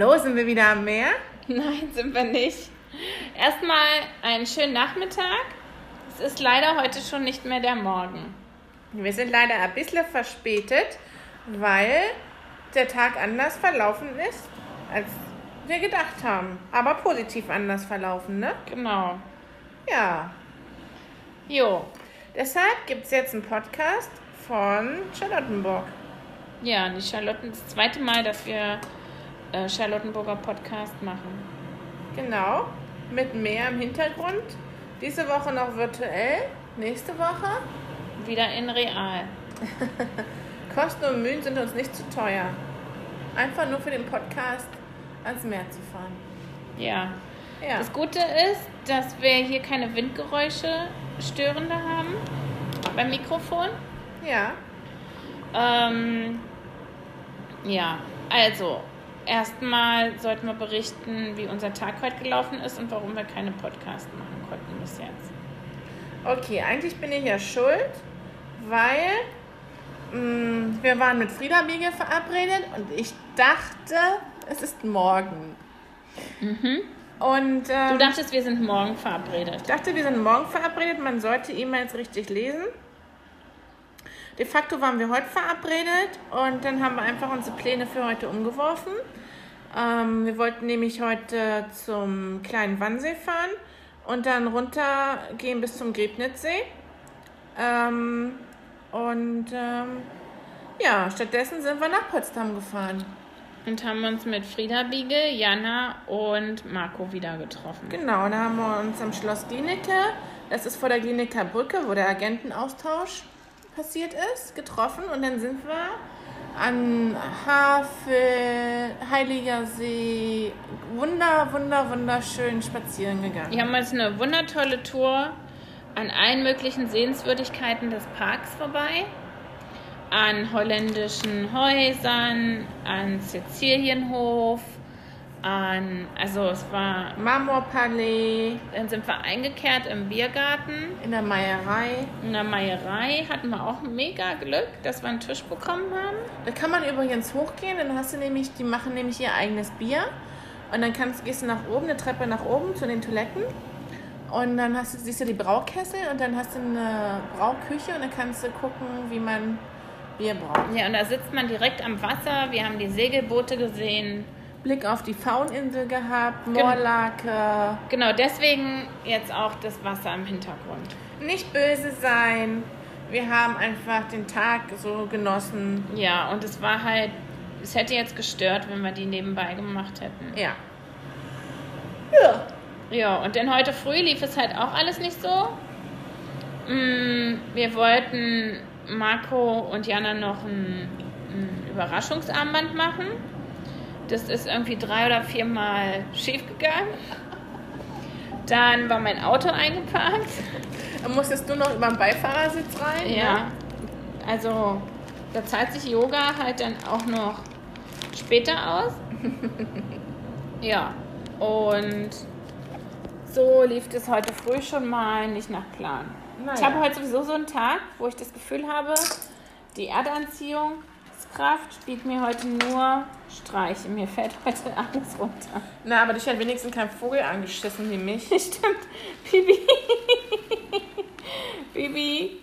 Hallo, sind wir wieder am Meer? Nein, sind wir nicht. Erstmal einen schönen Nachmittag. Es ist leider heute schon nicht mehr der Morgen. Wir sind leider ein bisschen verspätet, weil der Tag anders verlaufen ist, als wir gedacht haben. Aber positiv anders verlaufen, ne? Genau. Ja. Jo. Deshalb gibt es jetzt einen Podcast von Charlottenburg. Ja, die Charlotten, das zweite Mal, dass wir äh, Charlottenburger Podcast machen. Genau. Mit mehr im Hintergrund. Diese Woche noch virtuell. Nächste Woche. Wieder in real. Kosten und Mühen sind uns nicht zu teuer. Einfach nur für den Podcast ans Meer zu fahren. Ja. Ja. Das Gute ist, dass wir hier keine Windgeräusche störende haben beim Mikrofon. Ja. Ähm, ja, also erstmal sollten wir berichten, wie unser Tag heute gelaufen ist und warum wir keine Podcast machen konnten bis jetzt. Okay, eigentlich bin ich ja schuld, weil mh, wir waren mit Frieda Biege verabredet und ich dachte, es ist morgen. Und ähm, Du dachtest, wir sind morgen verabredet. ich dachte, wir sind morgen verabredet, man sollte E-Mails richtig lesen. De facto waren wir heute verabredet und dann haben wir einfach unsere Pläne für heute umgeworfen. Ähm, wir wollten nämlich heute zum kleinen Wannsee fahren und dann runtergehen bis zum Griebnitzsee. Ähm, und ähm, ja, stattdessen sind wir nach Potsdam gefahren. Und haben uns mit Frieda Biege, Jana und Marco wieder getroffen. Genau, da haben wir uns am Schloss Glienicke, das ist vor der Glienecker Brücke, wo der Agentenaustausch passiert ist, getroffen. Und dann sind wir an Havel, Heiliger See, wunder, wunder, wunderschön spazieren gegangen. Wir haben uns eine wundertolle Tour an allen möglichen Sehenswürdigkeiten des Parks vorbei. An holländischen Häusern, an Sizilienhof, an, also es war, Marmorpalais, dann sind wir eingekehrt im Biergarten. in der Meierei. In der Meierei hatten wir auch mega Glück, dass wir einen Tisch bekommen haben. Da kann man übrigens hochgehen, dann hast du nämlich, die machen nämlich ihr eigenes Bier. Und dann kannst, gehst du nach oben, eine Treppe nach oben zu den Toiletten. Und dann hast du, siehst du die Braukessel und dann hast du eine Brauküche und dann kannst du gucken, wie man Bier braut. Ja, und da sitzt man direkt am Wasser. Wir haben die Segelboote gesehen. Blick auf die Fauninsel gehabt, Moorlake. Genau, deswegen jetzt auch das Wasser im Hintergrund. Nicht böse sein. Wir haben einfach den Tag so genossen. Ja, und es war halt, es hätte jetzt gestört, wenn wir die nebenbei gemacht hätten. Ja. Ja. Ja, und dann heute früh lief es halt auch alles nicht so. Mm, Wir wollten Marco und Jana noch ein, ein Überraschungsarmband machen. Das ist irgendwie drei oder viermal schief gegangen. Dann war mein Auto eingeparkt. Dann musstest du noch über den Beifahrersitz rein. ne? Ja, also da zahlt sich Yoga halt dann auch noch später aus. ja, und so lief es heute früh schon mal nicht nach Plan. Naja. Ich habe heute sowieso so einen Tag, wo ich das Gefühl habe, die Erdanziehungskraft spielt mir heute nur Streiche. Mir fällt heute alles runter. Na, aber dich hat wenigstens kein Vogel angeschissen wie mich. Stimmt, Bibi. Bibi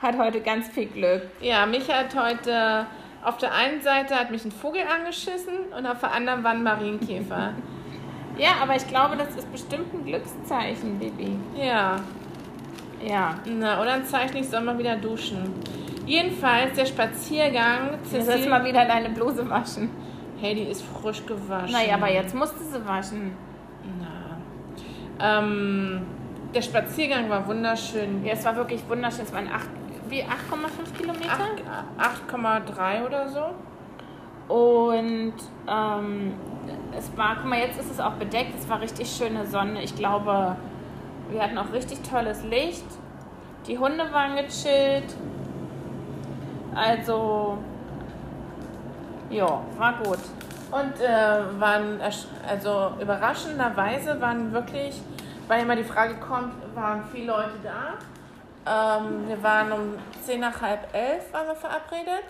hat heute ganz viel Glück. Ja, mich hat heute auf der einen Seite hat mich ein Vogel angeschissen und auf der anderen war ein Marienkäfer. Ja, aber ich glaube, das ist bestimmt ein Glückszeichen, Bibi. ja, Ja. na, oder ein Zeichen, ich soll mal wieder duschen. Jedenfalls der Spaziergang. Cecil- mal wieder deine Bluse waschen. Hey, die ist frisch gewaschen. Naja, aber jetzt musst du sie waschen. Na. Ähm, der Spaziergang war wunderschön. Ja, es war wirklich wunderschön. Es waren acht, wie 8,5 Kilometer. Acht- 8,3 oder so. Und ähm, es war, guck mal, jetzt ist es auch bedeckt. Es war richtig schöne Sonne. Ich glaube, wir hatten auch richtig tolles Licht. Die Hunde waren gechillt. Also, ja, war gut. Und äh, waren, also überraschenderweise waren wirklich, weil immer die Frage kommt, waren viele Leute da. Ähm, wir waren um 10 nach halb elf waren wir verabredet.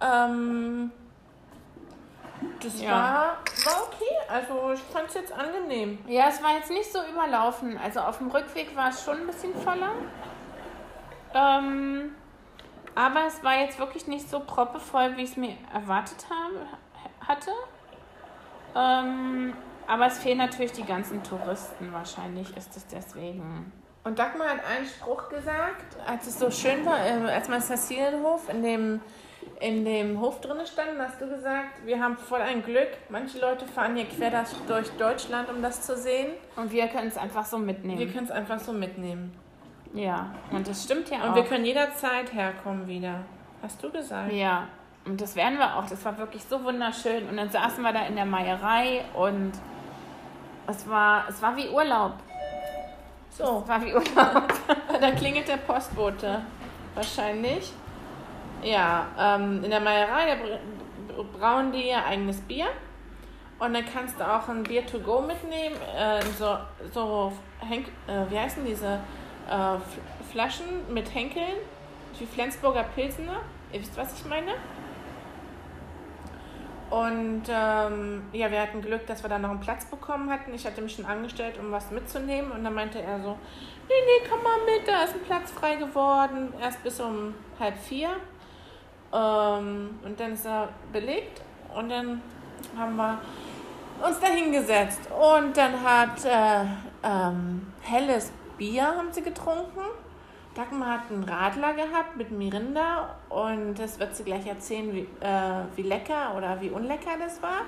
Ähm, Das Ja. war, war okay. Also ich fand es jetzt angenehm. Ja, es war jetzt nicht so überlaufen. Also auf dem Rückweg war es schon ein bisschen voller. Ähm, aber es war jetzt wirklich nicht so proppevoll, wie ich es mir erwartet habe, hatte. Ähm, aber es fehlen natürlich die ganzen Touristen. Wahrscheinlich ist es deswegen. Und Dagmar hat einen Spruch gesagt, als es so schön war, äh, als man Cecilienhof in dem, in dem Hof drin standen, hast du gesagt, wir haben voll ein Glück. Manche Leute fahren hier quer durch Deutschland, um das zu sehen. Und wir können es einfach so Wir mitnehmen. können es einfach so mitnehmen. Ja, und das stimmt ja Und auch. wir können jederzeit herkommen wieder. Hast du gesagt? Ja, und das werden wir auch. Das war wirklich so wunderschön. Und dann saßen wir da in der Meierei und es war, es war wie Urlaub. So, Es war wie Urlaub. da klingelt der Postbote. Wahrscheinlich. Ja, ähm, in der Meierei da br- brauen die ihr eigenes Bier. Und dann kannst du auch ein Bier to go mitnehmen. Äh, so, so Henk, äh, wie heißen diese äh, Flaschen mit Henkeln? Wie Flensburger Pilsener. Ihr wisst, was ich meine? Und ähm, ja, wir hatten Glück, dass wir da noch einen Platz bekommen hatten. Ich hatte mich schon angestellt, um was mitzunehmen. Und dann meinte er so, nee, nee, komm mal mit, da ist ein Platz frei geworden. Erst bis um halb vier. Ähm, und dann ist er belegt. Und dann haben wir uns da hingesetzt. Und dann hat äh, ähm, helles Bier haben sie getrunken. Dagmar hat einen Radler gehabt mit Mirinda und das wird sie gleich erzählen, wie, äh, wie lecker oder wie unlecker das war.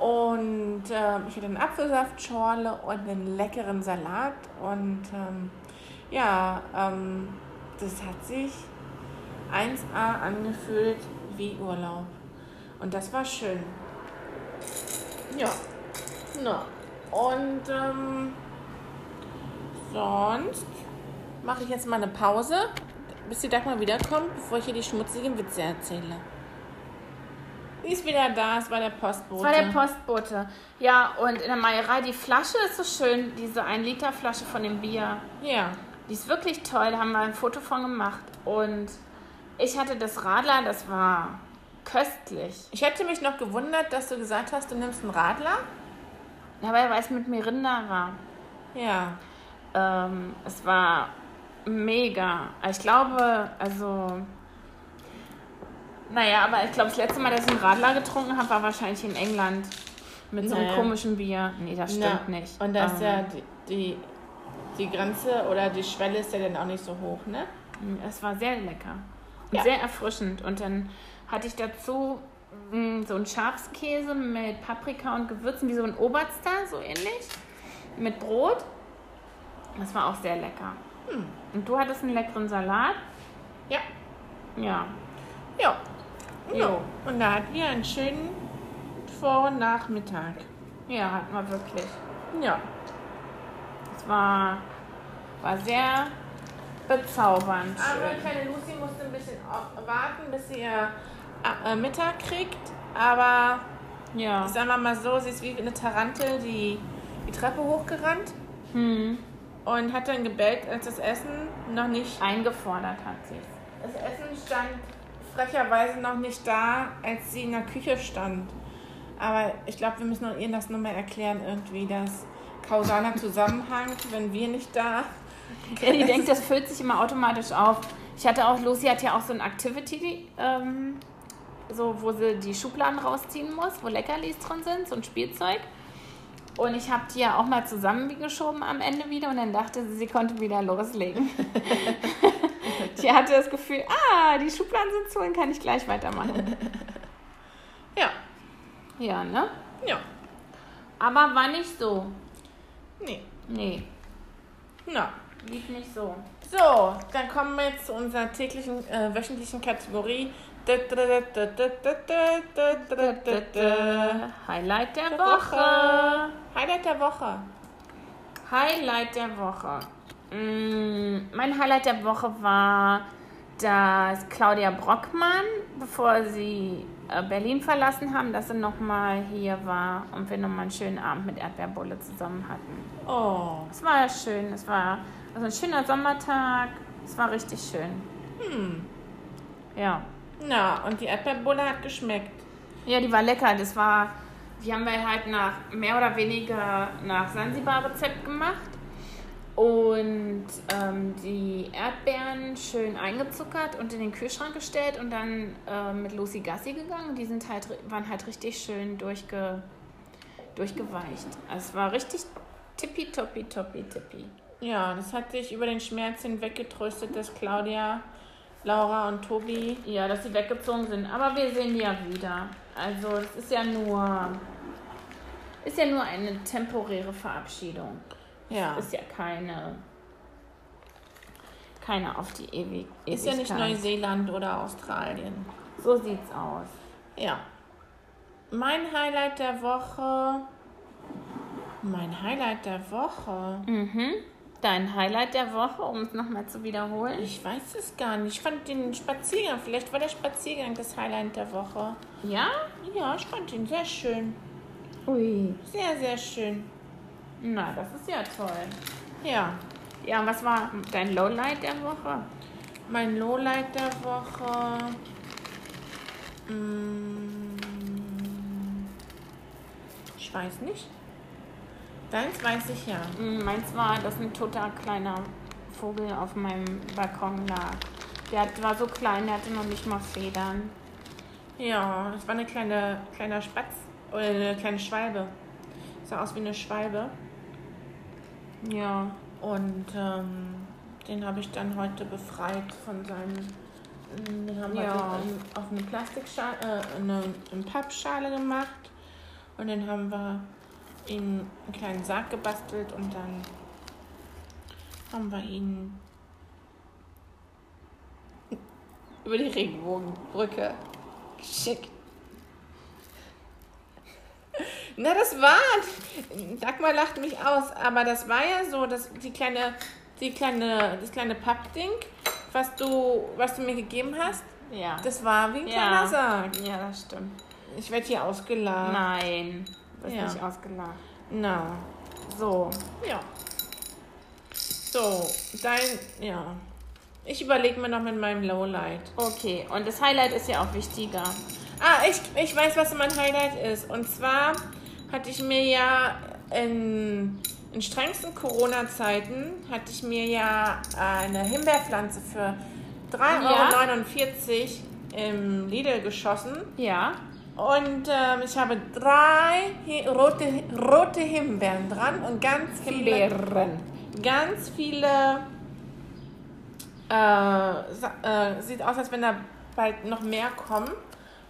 Und ähm, ich hatte eine Apfelsaftschorle und einen leckeren Salat. Und ähm, ja, ähm, das hat sich 1A angefühlt wie Urlaub. Und das war schön. Ja. Na. Und ähm, sonst mache ich jetzt mal eine Pause, bis die Dagmar wiederkommt, bevor ich hier die schmutzigen Witze erzähle. Die ist wieder da, es war der Postbote. Das war der Postbote. Ja, und in der Meierei, die Flasche ist so schön, diese 1-Liter-Flasche von dem Bier. Ja. Die ist wirklich toll, da haben wir ein Foto von gemacht. Und ich hatte das Radler, das war köstlich. Ich hätte mich noch gewundert, dass du gesagt hast, du nimmst einen Radler. Aber weil es mit Mirinda war. Ja. Ähm, es war mega. Ich glaube, also. Naja, aber ich glaube, das letzte Mal, dass ich einen Radler getrunken habe, war wahrscheinlich in England. Mit so einem Naja. komischen Bier. Nee, das stimmt Na, nicht. Und da ist Ähm, ja die, die, die Grenze oder die Schwelle ist ja dann auch nicht so hoch, ne? Es war sehr lecker. Und Ja. sehr erfrischend. Und dann hatte ich dazu mh, so einen Schafskäse mit Paprika und Gewürzen, wie so ein Oberster, so ähnlich. Mit Brot. Das war auch sehr lecker. Hm. Und du hattest einen leckeren Salat. Ja. Ja. Ja. Jo. Jo. Und da hatten wir einen schönen Vor- und Nachmittag. Ja, hatten wir wirklich. Ja. Es war, war sehr bezaubernd. Aber Schön. kleine Lucy musste ein bisschen warten, bis sie ihr äh, Mittag kriegt. Aber Ja. ich sag mal mal so, sie ist wie eine Tarantel die, die Treppe hochgerannt Hm. Und hat dann gebellt, als das Essen noch nicht. Eingefordert hat sie Das Essen stand frecherweise noch nicht da, als sie in der Küche stand. Aber ich glaube, wir müssen ihr das nochmal erklären, irgendwie, dass kausaler Zusammenhang, wenn wir nicht da. Ja, die denkt, das füllt sich immer automatisch auf. Ich hatte auch, Lucy hat ja auch so ein Activity, ähm, so, wo sie die Schubladen rausziehen muss, wo Leckerlis drin sind, so ein Spielzeug. Und ich habe die ja auch mal zusammengeschoben am Ende wieder und dann dachte sie, sie konnte wieder loslegen. die hatte das Gefühl, ah, die Schubladen sind zu, dann kann ich gleich weitermachen. Ja, Ja, ne? ja, Aber war nicht so. nee. Nee, Na. lief nicht so. So, dann kommen wir jetzt zu unserer täglichen, äh, wöchentlichen Kategorie. Highlight der Woche. Highlight der Woche. Highlight der Woche. Mm, Mein Highlight der Woche war, dass Claudia Brockmann, bevor sie äh, Berlin verlassen haben, dass sie nochmal hier war und wir nochmal einen schönen Abend mit Erdbeerbulle zusammen hatten. Oh. Es war schön, es war also ein schöner Sommertag, es war richtig schön. Hm. Ja. Na, und die Erdbeerbulle hat geschmeckt. Ja, die war lecker. Das war, die haben wir halt nach mehr oder weniger nach Sansibar-Rezept gemacht. Und ähm, die Erdbeeren schön eingezuckert und in den Kühlschrank gestellt und dann äh, mit Lucy Gassi gegangen. Die sind halt, waren halt richtig schön durchge, durchgeweicht. Also es war richtig tippitoppi, toppi, tippi. Ja, das hat sich über den Schmerz hinweg getröstet, dass Claudia, Laura und Tobi. Ja, dass sie weggezogen sind. Aber wir sehen die ja wieder. Also es ist ja nur. Ist ja nur eine temporäre Verabschiedung. Ja. Ist ja keine. Keine auf die Ewig Ewigkeit. Ist ja nicht Neuseeland oder Australien. So sieht's aus. Ja. Mein Highlight der Woche. Mein Highlight der Woche. Mhm. Dein Highlight der Woche, um es nochmal zu wiederholen? Ich weiß es gar nicht. Ich fand den Spaziergang, vielleicht war der Spaziergang das Highlight der Woche. Ja? Ja, ich fand ihn sehr schön. Ui. Sehr, sehr schön. Na, das ist ja toll. Ja. Ja, und was war dein Lowlight der Woche? Mein Lowlight der Woche. Mm, Ich weiß nicht. Deins weiß ich ja. Mm, Meins war, dass ein total kleiner Vogel auf meinem Balkon lag. Der hat- war so klein, der hatte noch nicht mal Federn. Ja, das war eine kleine kleiner Spatz oder eine kleine Schwalbe. Sah aus wie eine Schwalbe. Ja. Und ähm, den habe ich dann heute befreit von seinem. Den haben wir Ja. den auf eine Plastikschale, äh, eine, eine Pappschale gemacht. Und dann haben wir ihn einen kleinen Sarg gebastelt und dann haben wir ihn über die Regenbogenbrücke geschickt. Na, das war. Dagmar lacht mich aus, aber das war ja so, dass die kleine, die kleine, das kleine Pappding, was du, was du mir gegeben hast, Ja. das war wie ein Ja. kleiner Sarg. ja, das stimmt. Ich werde hier ausgelacht. Nein. Bist Ja. nicht ausgelacht. Na, So. ja. So, dein, ja. Ich überlege mir noch mit meinem Lowlight. Okay. Und das Highlight ist ja auch wichtiger. Ah, ich, ich weiß, was mein Highlight ist. Und zwar hatte ich mir ja in, in strengsten Corona-Zeiten hatte ich mir ja eine Himbeerpflanze für 3,49 Euro im Lidl geschossen. Ja. Und ähm, ich habe drei hi rote, rote Himbeeren dran und ganz viele, Himbeeren. ganz viele. Äh, äh, sieht aus, als wenn da bald noch mehr kommen.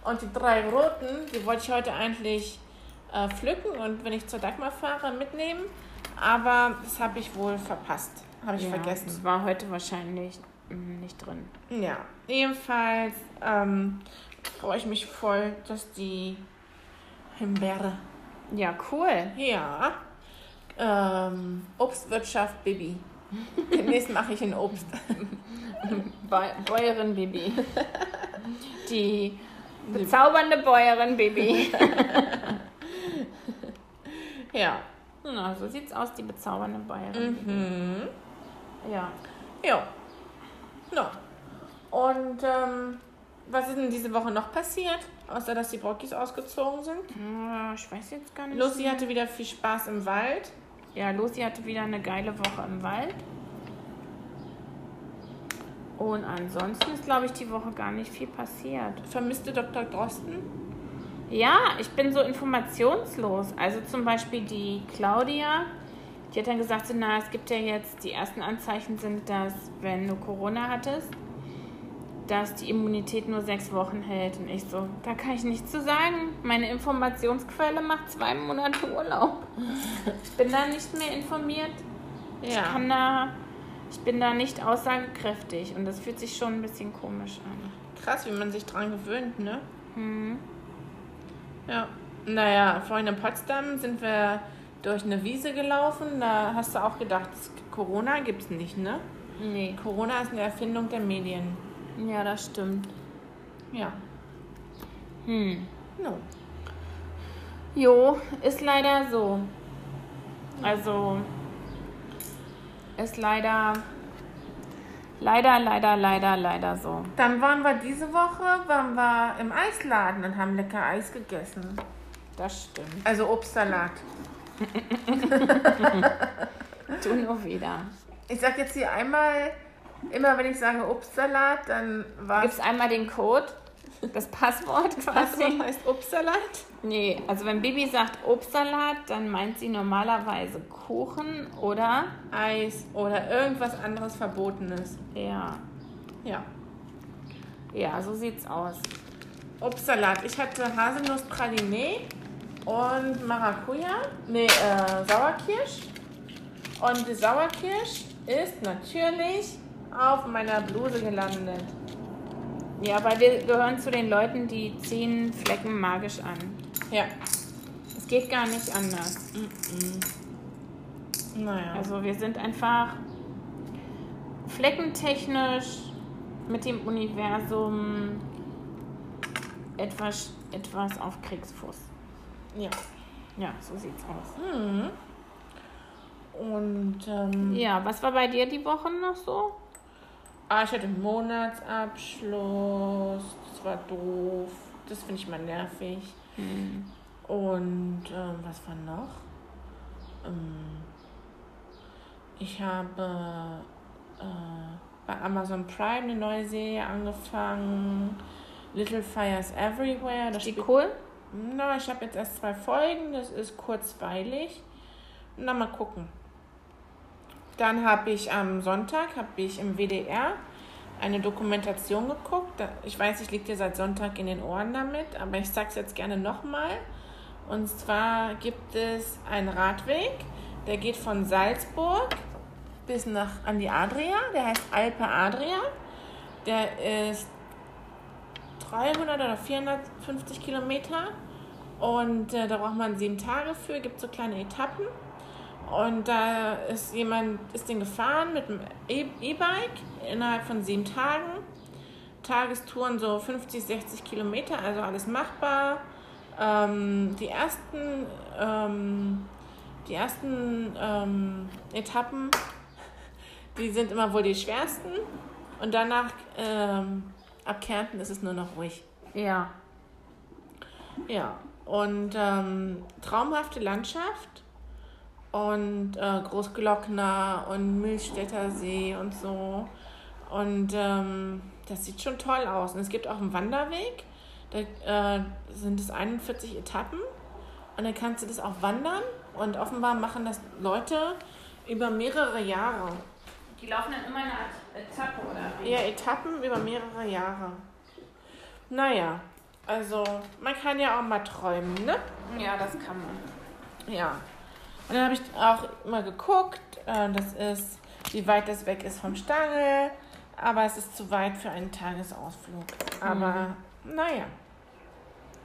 Und die drei roten, die wollte ich heute eigentlich äh, pflücken und wenn ich zur Dagmar fahre, mitnehmen. Aber das habe ich wohl verpasst. Habe ich ja, vergessen. Das war heute wahrscheinlich mm, nicht drin. Ja, jedenfalls ähm, freue ich mich voll, dass die Himbeere Ja, cool. Ja. Ähm, Obstwirtschaft Bibi. Demnächst mache ich ein Obst. Bä- Bäuerin Bibi. Die bezaubernde Bäuerin Bibi. Ja. Na, so sieht's aus, die bezaubernde Bäuerin Bibi. Mhm. Ja. Ja. Ja. Und ähm, was ist denn diese Woche noch passiert? Außer dass die Brockis ausgezogen sind. Ah, Ich weiß jetzt gar nicht. Lucy hatte wieder viel Spaß im Wald. Ja, Lucy hatte wieder eine geile Woche im Wald. Und ansonsten ist, glaube ich, die Woche gar nicht viel passiert. Vermisste Dr. Drosten. Ja, ich bin so informationslos. Also zum Beispiel die Claudia, die hat dann gesagt, so, na, es gibt ja jetzt, die ersten Anzeichen sind, dass wenn du Corona hattest, dass die Immunität nur sechs Wochen hält. Und ich so, da kann ich nichts zu sagen. Meine Informationsquelle macht zwei Monate Urlaub. Ich bin da nicht mehr informiert. Ich Ja. kann da, ich bin da nicht aussagekräftig. Und das fühlt sich schon ein bisschen komisch an. Krass, wie man sich dran gewöhnt, ne? Hm. Ja. Naja, vorhin in Potsdam sind wir durch eine Wiese gelaufen. Da hast du auch gedacht, Corona gibt's nicht, ne? Nee. Corona ist eine Erfindung der Medien. Ja, das stimmt. Ja. Hm. No. Jo, ist leider so. Also, ist leider Leider, leider, leider, leider so. Dann waren wir diese Woche waren wir im Eisladen und haben lecker Eis gegessen. Das stimmt. Also Obstsalat. Du nur wieder. Ich sag jetzt hier einmal, immer wenn ich sage Obstsalat, dann war Gibt's einmal den Code, das Passwort quasi? Was heißt Obstsalat? Nee, also wenn Bibi sagt Obstsalat, dann meint sie normalerweise Kuchen oder Eis oder irgendwas anderes Verbotenes. ja, Ja. ja, so sieht's aus. Obstsalat. Ich hatte Haselnuss-Praliné und Maracuja. Nee, äh, Sauerkirsch. Und die Sauerkirsch ist natürlich auf meiner Bluse gelandet. Ja, weil wir gehören zu den Leuten, die ziehen Flecken magisch an. Ja. Es geht gar nicht anders. Naja. Also wir sind einfach fleckentechnisch mit dem Universum etwas, etwas auf Kriegsfuß. ja. Ja, so sieht's aus. Mhm. Und ähm, Ja, was war bei dir die Woche noch so? Ah, ich hatte einen Monatsabschluss. Das war doof. Das finde ich mal nervig. Und ähm, was war noch? Ähm, ich habe äh, bei Amazon Prime eine neue Serie angefangen. Little Fires Everywhere. Das Die spielt- cool? Na, ich habe jetzt erst zwei Folgen. Das ist kurzweilig. Na, mal gucken. Dann habe ich am Sonntag habe ich im WDR eine Dokumentation geguckt. Ich weiß, ich liege dir seit Sonntag in den Ohren damit, aber ich sage es jetzt gerne nochmal. Und zwar gibt es einen Radweg, der geht von Salzburg bis nach an die Adria. Der heißt Alpe Adria. Der ist 300 oder 450 Kilometer und äh, da braucht man sieben Tage für. Gibt so kleine Etappen. Und da ist jemand, ist den gefahren mit einem E- E-Bike innerhalb von sieben Tagen. Tagestouren so 50, 60 Kilometer, also alles machbar. Ähm, die ersten, ähm, die ersten ähm, Etappen, die sind immer wohl die schwersten. Und danach, ähm, ab Kärnten ist es nur noch ruhig. Ja. Ja, und ähm, traumhafte Landschaft und äh, Großglockner und Milchstädter See und so. Und ähm, das sieht schon toll aus. Und es gibt auch einen Wanderweg. Da äh, sind es 41 Etappen. Und dann kannst du das auch wandern. Und offenbar machen das Leute über mehrere Jahre. Die laufen dann immer eine Art Etappe oder wie? Ja, Etappen über mehrere Jahre. Naja, also man kann ja auch mal träumen, ne? Ja, das kann man. Ja. Und dann habe ich auch mal geguckt, äh, das ist, wie weit das weg ist vom Stangl, aber es ist zu weit für einen Tagesausflug. Aber naja,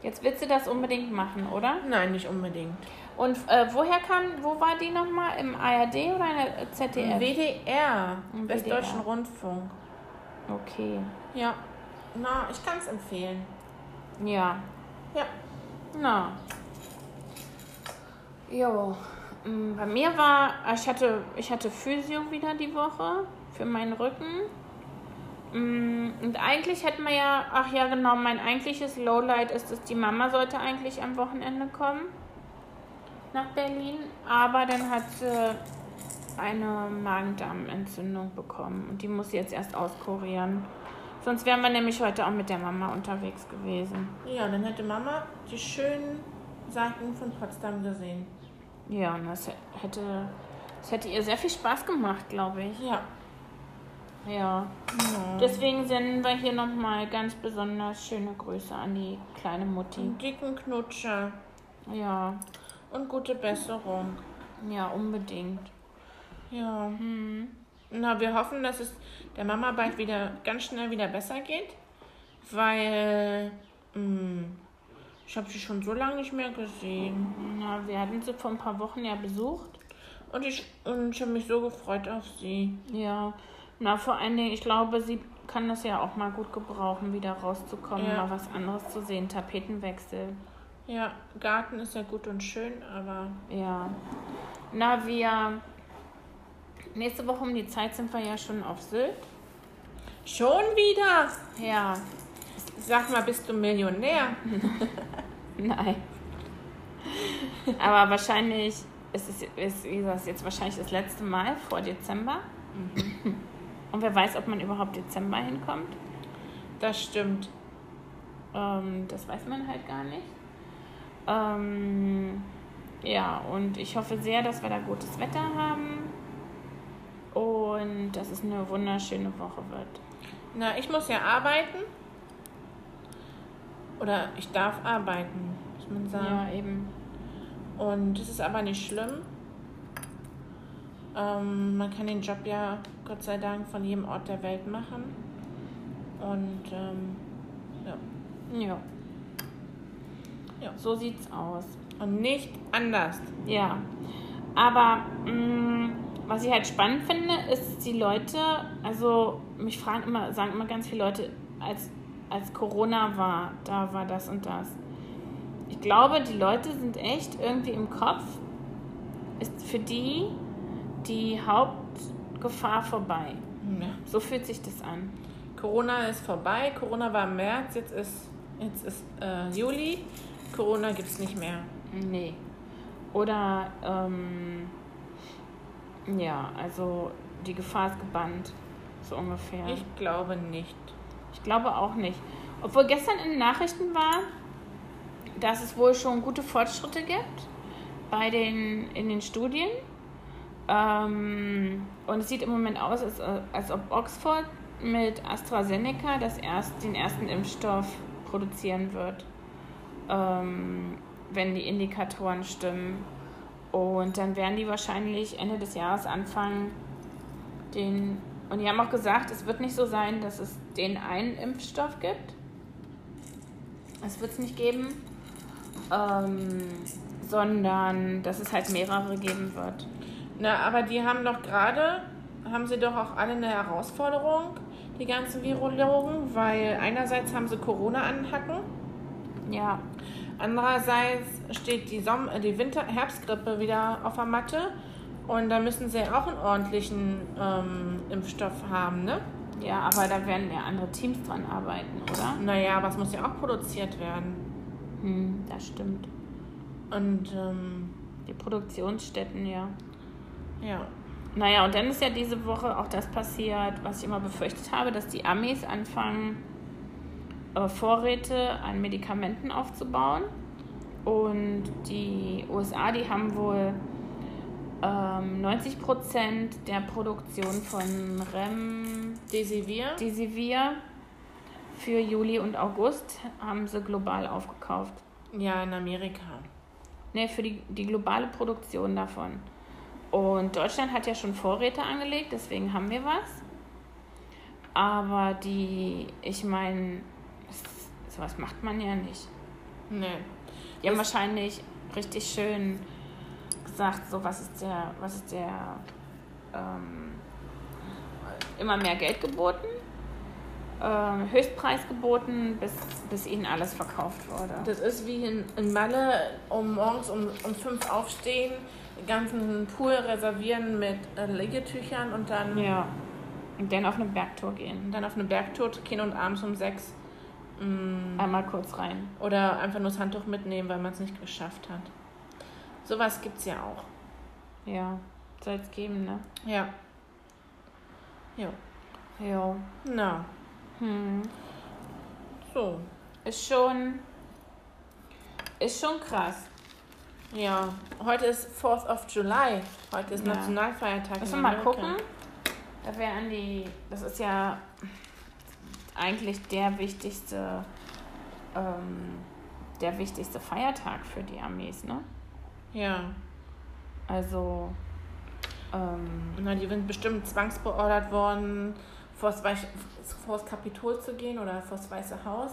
Jetzt willst du das unbedingt machen, oder? nein, nicht unbedingt. Und äh, woher kam, wo war die nochmal? Im ARD oder in der ZDF? WDR, Im Westdeutschen WDR. Rundfunk. Okay. Ja, na, ich kann es empfehlen. Ja. Ja. Na. Jo. Mm, Bei mir war, ich hatte, ich hatte Physio wieder die Woche für meinen Rücken. Mm, Und eigentlich hätten wir ja, ach ja genau, mein eigentliches Lowlight ist es, die Mama sollte eigentlich am Wochenende kommen nach Berlin, aber dann hat sie eine Magen-Darm-Entzündung bekommen und die muss sie jetzt erst auskurieren. Sonst wären wir nämlich heute auch mit der Mama unterwegs gewesen. Ja, dann hätte Mama die schönen Seiten von Potsdam gesehen. Ja, und das hätte, das hätte ihr sehr viel Spaß gemacht, glaube ich. Ja. Ja. ja. Deswegen senden wir hier nochmal ganz besonders schöne Grüße an die kleine Mutti. Einen dicken Knutscher Ja, und gute Besserung. ja, unbedingt. Ja. Hm. Na, wir hoffen, dass es der Mama bald wieder ganz schnell wieder besser geht, weil mh, ich habe sie schon so lange nicht mehr gesehen Na, wir hatten sie vor ein paar Wochen ja besucht. und ich und ich habe mich so gefreut auf sie. Ja. Na, vor allen Dingen, ich glaube, sie kann das ja auch mal gut gebrauchen, wieder rauszukommen, Ja. mal was anderes zu sehen. Tapetenwechsel. Ja, Garten ist ja gut und schön, aber Ja. Na, wir. Nächste Woche um die Zeit sind wir ja schon auf Sylt. Schon wieder? Ja. Sag mal, bist du Millionär? Nein. Aber wahrscheinlich ist es ist, gesagt, jetzt wahrscheinlich das letzte Mal vor Dezember. Und wer weiß, ob man überhaupt Dezember hinkommt. Das stimmt. Ähm, das weiß man halt gar nicht. Ähm, ja, und ich hoffe sehr, dass wir da gutes Wetter haben und dass es eine wunderschöne Woche wird. Na, ich muss ja arbeiten. Oder ich darf arbeiten, muss man sagen. Ja, eben. Und das ist aber nicht schlimm. Ähm, man kann den Job ja Gott sei Dank von jedem Ort der Welt machen. Und ähm, ja. Ja. Ja. So sieht's aus. Und nicht anders. Ja. Aber mh, was ich halt spannend finde, ist die Leute, also mich fragen immer, sagen immer ganz viele Leute, als, als Corona war, da war das und das. Ich glaube, die Leute sind echt irgendwie im Kopf, ist für die die Hauptgefahr vorbei. Ja. So fühlt sich das an. Corona ist vorbei. Corona war im März, jetzt ist, jetzt ist äh, Juli. Corona gibt es nicht mehr. Nee. Oder, ähm, ja, also die Gefahr ist gebannt. So ungefähr. Ich glaube nicht. Ich glaube auch nicht. Obwohl gestern in den Nachrichten war, dass es wohl schon gute Fortschritte gibt bei den, in den Studien. Ähm, und es sieht im Moment aus, als, als ob Oxford mit AstraZeneca das erst, den ersten Impfstoff produzieren wird, ähm, wenn die Indikatoren stimmen. Und dann werden die wahrscheinlich Ende des Jahres anfangen, den. Und die haben auch gesagt, es wird nicht so sein, dass es den einen Impfstoff gibt. Das wird es nicht geben. Ähm, sondern dass es halt mehrere geben wird. Na, aber die haben doch gerade, haben sie doch auch alle eine Herausforderung, die ganzen Virologen, weil einerseits haben sie Corona anhacken, Ja, andererseits steht die, Som äh, die Winter-Herbstgrippe wieder auf der Matte und da müssen sie auch einen ordentlichen ähm, Impfstoff haben, ne? ja, aber da werden ja andere Teams dran arbeiten, oder? Naja, aber es muss ja auch produziert werden. Hm, das stimmt. Und ähm, Die Produktionsstätten, ja. ja, Naja, und dann ist ja diese Woche auch das passiert, was ich immer befürchtet habe, dass die Amis anfangen, äh, Vorräte an Medikamenten aufzubauen. Und die USA, die haben wohl ähm, 90 Prozent der Produktion von Rem Desivir. Desivir für Juli und August haben sie global aufgekauft. Ja, in Amerika. Ne, für die, die globale Produktion davon. Und Deutschland hat ja schon Vorräte angelegt, deswegen haben wir was. Aber die, ich meine, sowas macht man ja nicht. Nee. Die haben Das- wahrscheinlich richtig schön gesagt, so was ist der, was ist der, ähm, immer mehr Geld geboten, ähm, Höchstpreis geboten, bis, bis ihnen alles verkauft wurde. Das ist wie in, in Malle, um morgens um, um fünf aufstehen, den ganzen Pool reservieren mit äh, Liegetüchern und dann, Ja. Und dann auf eine Bergtour gehen. dann auf eine Bergtour gehen und abends um sechs mm, Einmal kurz rein. oder einfach nur das Handtuch mitnehmen, weil man es nicht geschafft hat. Sowas gibt's ja auch. Ja, soll es geben, ne? Ja. Ja. Ja. Na, Hm. so. Ist schon. Ist schon krass. Ja, heute ist 4th of July. Heute ist Ja. Nationalfeiertag. Wir mal gucken. Da wären die. Das ist ja eigentlich der wichtigste. Ähm, der wichtigste Feiertag für die Armees, ne? Ja. Also. Ähm, Na, die sind bestimmt zwangsbeordert worden, vors, Weich, vors Kapitol zu gehen oder vors Weiße Haus,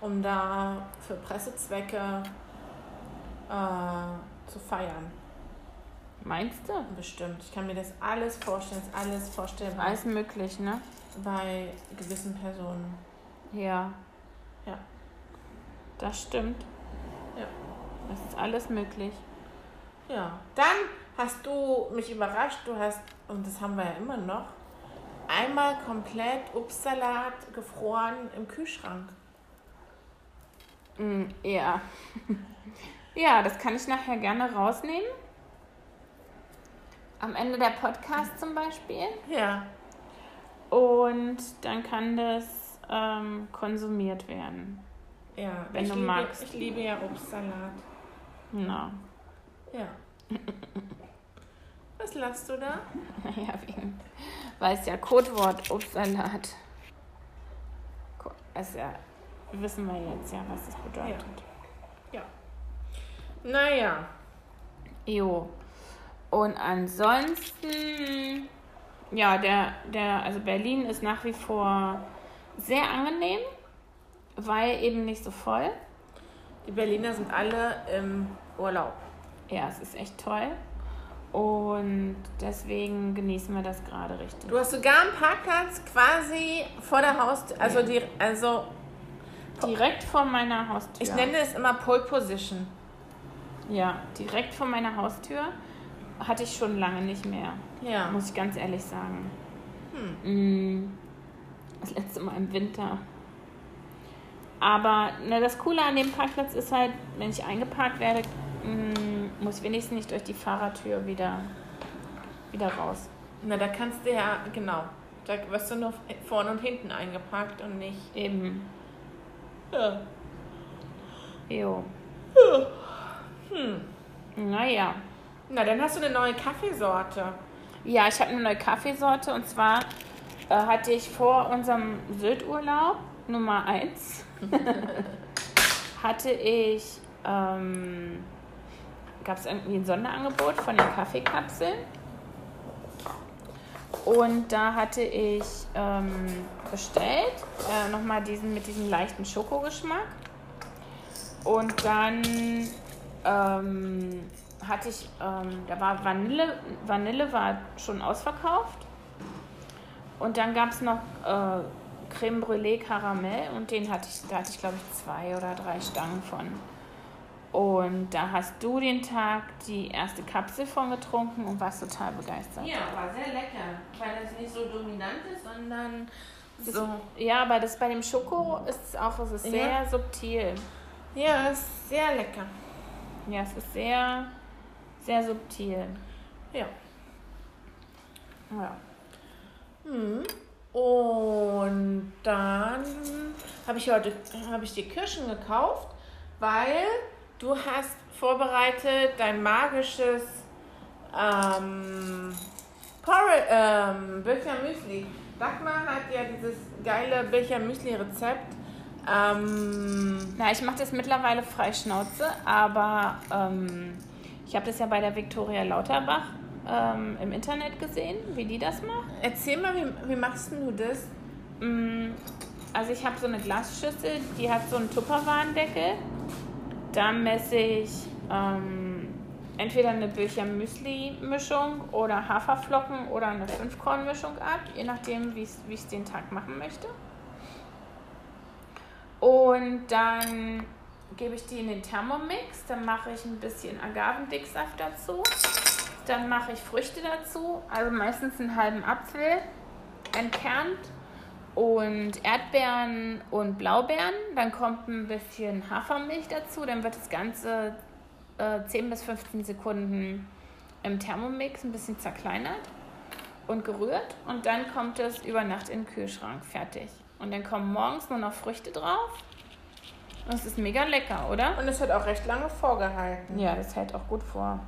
um da für Pressezwecke äh, zu feiern. meinst du? Bestimmt. Ich kann mir das alles vorstellen, ist alles vorstellbar Alles möglich, ne? bei gewissen Personen. Ja. Ja. Das stimmt. Ja. Das ist alles möglich. Ja. Dann hast du mich überrascht, du hast, und das haben wir ja immer noch, einmal komplett Obstsalat gefroren im Kühlschrank. Mm, ja. ja, das kann ich nachher gerne rausnehmen. Am Ende der Podcast zum Beispiel. Ja. Und dann kann das ähm, konsumiert werden. Ja, Wenn ich du liebe, magst. Ich liebe ja Obstsalat. Na, Ja. Was lachst du da? naja, wegen, weil es ja Codewort Obstsalat. Also ja, wissen wir jetzt ja, was das bedeutet. Ja. Naja. Jo. Und ansonsten, ja, der, der, also Berlin ist nach wie vor sehr angenehm, weil eben nicht so voll. Die Berliner sind alle im Urlaub. Ja, es ist echt toll. Und deswegen genießen wir das gerade richtig. Du hast sogar einen Parkplatz quasi vor der Haustür. Also, die, also Direkt vor meiner Haustür. ich nenne es immer Pole Position. Ja, direkt vor meiner Haustür hatte ich schon lange nicht mehr. Ja. Muss ich ganz ehrlich sagen. Hm. Mm, Das letzte Mal im Winter. Aber ne, das Coole an dem Parkplatz ist halt, wenn ich eingeparkt werde, mm, muss wenigstens nicht durch die Fahrertür wieder, wieder raus. Na, da kannst du ja, genau. Da wirst du nur vorne und hinten eingepackt und nicht. Eben. Ja. Jo. Hm. Naja. Na, dann hast du eine neue Kaffeesorte. Ja, ich habe eine neue Kaffeesorte und zwar äh, hatte ich vor unserem Sylt-Urlaub Nummer 1 hatte ich, ähm, gab es irgendwie ein Sonderangebot von den Kaffeekapseln und da hatte ich ähm, bestellt, äh, nochmal diesen mit diesem leichten Schokogeschmack und dann ähm, hatte ich, ähm, da war Vanille, Vanille war schon ausverkauft. Und dann gab es noch äh, Creme Brûlée Karamell und den hatte ich, da hatte ich glaube ich zwei oder drei Stangen von. Und da hast du den Tag die erste Kapsel von getrunken und warst total begeistert. Ja, war sehr lecker. Weil das nicht so dominant ist, sondern so. Ja, aber das bei dem Schoko ist es auch, es ist sehr Ja. subtil. Ja, ist sehr lecker. Ja, es ist sehr, sehr subtil. Ja. Ja. Hm. Und dann habe ich heute habe ich die Kirschen gekauft, weil du hast vorbereitet dein magisches ähm, ähm, Bircher Müsli. Dagmar hat ja dieses geile Bircher Müsli Rezept. Ähm, Na, ich mache das mittlerweile frei Schnauze, aber ähm, ich habe das ja bei der Viktoria Lauterbach ähm, im Internet gesehen, wie die das macht. erzähl mal, wie, wie machst du das? Mm, Also ich habe so eine Glasschüssel, die hat so einen Tupperwarendeckel. Da messe ich ähm, entweder eine Bircher Müsli-Mischung oder Haferflocken oder eine Fünfkorn-Mischung ab, je nachdem, wie ich es den Tag machen möchte. Und dann gebe ich die in den Thermomix, dann mache ich ein bisschen Agavendicksaft dazu, dann mache ich Früchte dazu, also meistens einen halben Apfel entkernt und Erdbeeren und Blaubeeren. Dann kommt ein bisschen Hafermilch dazu, dann wird das Ganze äh, 10 bis 15 Sekunden im Thermomix ein bisschen zerkleinert und gerührt und dann kommt es über Nacht in den Kühlschrank fertig. Und dann kommen morgens nur noch Früchte drauf. Und es ist mega lecker, oder? Und es hat auch recht lange vorgehalten. Ja, das hält auch gut vor.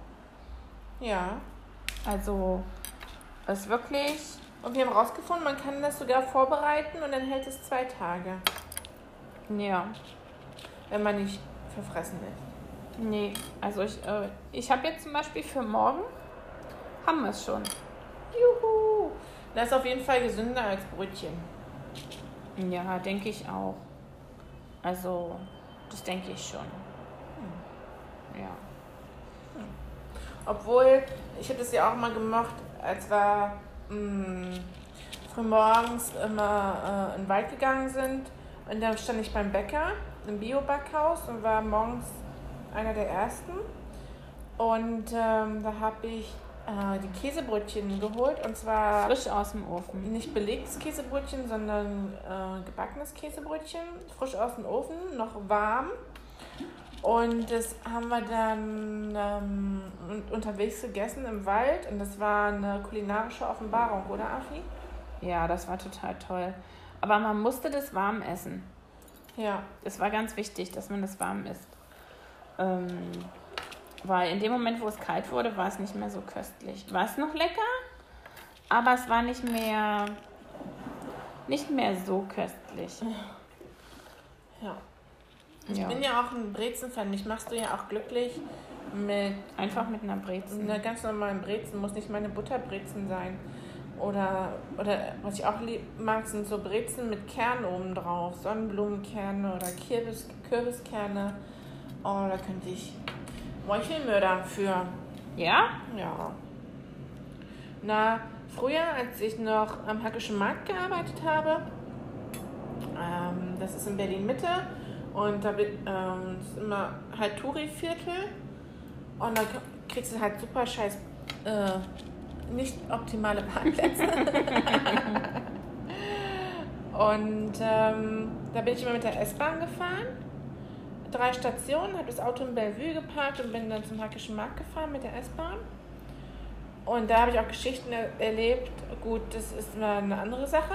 Ja. Also, es ist wirklich. Und wir haben rausgefunden, man kann das sogar vorbereiten und dann hält es zwei Tage, Ja. wenn man nicht verfressen ist. Nee, also ich, äh, ich habe jetzt zum Beispiel für morgen, haben wir es schon. Juhu! Das ist auf jeden Fall gesünder als Brötchen. Ja, denke ich auch. Also, das denke ich schon. Ja. Obwohl, ich hätte es ja auch mal gemacht, als wir mh, frühmorgens immer äh, in den Wald gegangen sind. Und dann stand ich beim Bäcker, im Bio-Backhaus und war morgens einer der ersten. Und ähm, da habe ich äh, die Käsebrötchen geholt und zwar Frisch aus dem Ofen. nicht belegtes Käsebrötchen, sondern äh, gebackenes Käsebrötchen, frisch aus dem Ofen, noch warm. Und das haben wir dann ähm, un- unterwegs gegessen im Wald und das war eine kulinarische Offenbarung, oder Afi? Ja, das war total toll. Aber man musste das warm essen. Ja. Das war ganz wichtig, dass man das warm isst. Ähm, weil in dem Moment, wo es kalt wurde, war es nicht mehr so köstlich. War es noch lecker, aber es war nicht mehr, nicht mehr so köstlich. Ja. Ich Ja. bin ja auch ein Brezen-Fan. Mich machst du ja auch glücklich mit Einfach mit einer Brezel. einer ganz normalen Brezen. Muss nicht meine Butterbrezen sein. Oder, oder was ich auch lieb, mag, sind so Brezen mit Kern oben drauf. Sonnenblumenkerne oder Kürbis, Kürbiskerne. Oh, da könnte ich Meuchelmörder für. Ja? Ja. Na, früher, als ich noch am Hackischen Markt gearbeitet habe, ähm, das ist in Berlin-Mitte und da wird, ähm, immer halt Touri-Viertel und da kriegst du halt super scheiß äh, nicht optimale Parkplätze. und ähm, da bin ich immer mit der S-Bahn gefahren. Drei Stationen, habe das Auto in Bellevue geparkt und bin dann zum Hackischen Markt gefahren mit der S-Bahn. Und da habe ich auch Geschichten er erlebt. Gut, das ist mal eine andere Sache.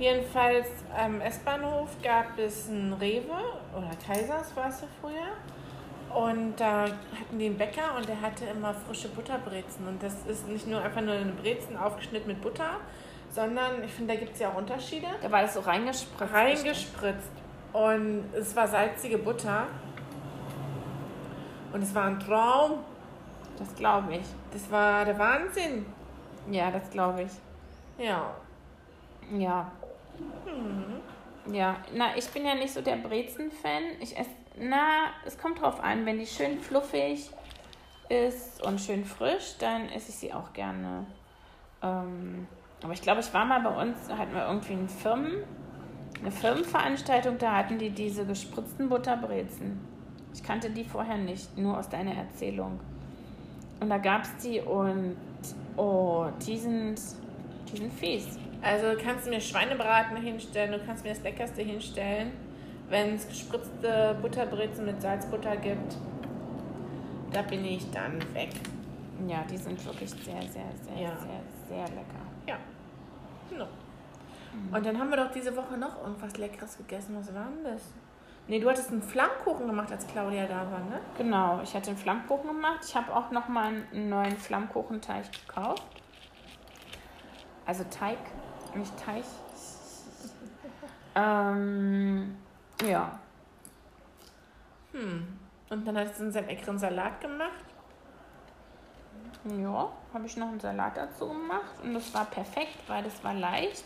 Jedenfalls am S-Bahnhof gab es einen Rewe oder Kaisers war es ja früher. Und da hatten die einen Bäcker und der hatte immer frische Butterbrezen. Und das ist nicht nur einfach nur eine Brezen aufgeschnitten mit Butter, sondern ich finde, da gibt es ja auch Unterschiede. Da war das so reingespritzt. Reingespritzt. Und es war salzige Butter. Und es war ein Traum. Das glaube ich. Das war der Wahnsinn. Ja, das glaube ich. Ja. Ja. Ja, na, ich bin ja nicht so der Brezen-Fan. Ich esse, na, es kommt drauf an, wenn die schön fluffig ist und schön frisch, dann esse ich sie auch gerne. Ähm, aber ich glaube, ich war mal bei uns, da hatten wir irgendwie einen Firmen, eine Firmenveranstaltung, da hatten die diese gespritzten Butterbrezen. Ich kannte die vorher nicht, nur aus deiner Erzählung. Und da gab es die und, oh, die sind, die sind fies. Also du kannst mir Schweinebraten hinstellen, du kannst mir das Leckerste hinstellen, wenn es gespritzte Butterbrezen mit Salzbutter gibt. Da bin ich dann weg. Ja, die sind wirklich sehr, sehr, sehr, Ja. sehr, sehr lecker. Ja. No. Und dann haben wir doch diese Woche noch irgendwas Leckeres gegessen. Was war denn das? Nee, du hattest einen Flammkuchen gemacht, als Claudia da war, ne? Genau, ich hatte einen Flammkuchen gemacht. Ich habe auch noch mal einen neuen Flammkuchenteig gekauft. Also Teig, nicht Teig. ähm, ja, Hm. Und dann hattest du einen sehr leckeren Salat gemacht. ja, habe ich noch einen Salat dazu gemacht und das war perfekt, weil das war leicht,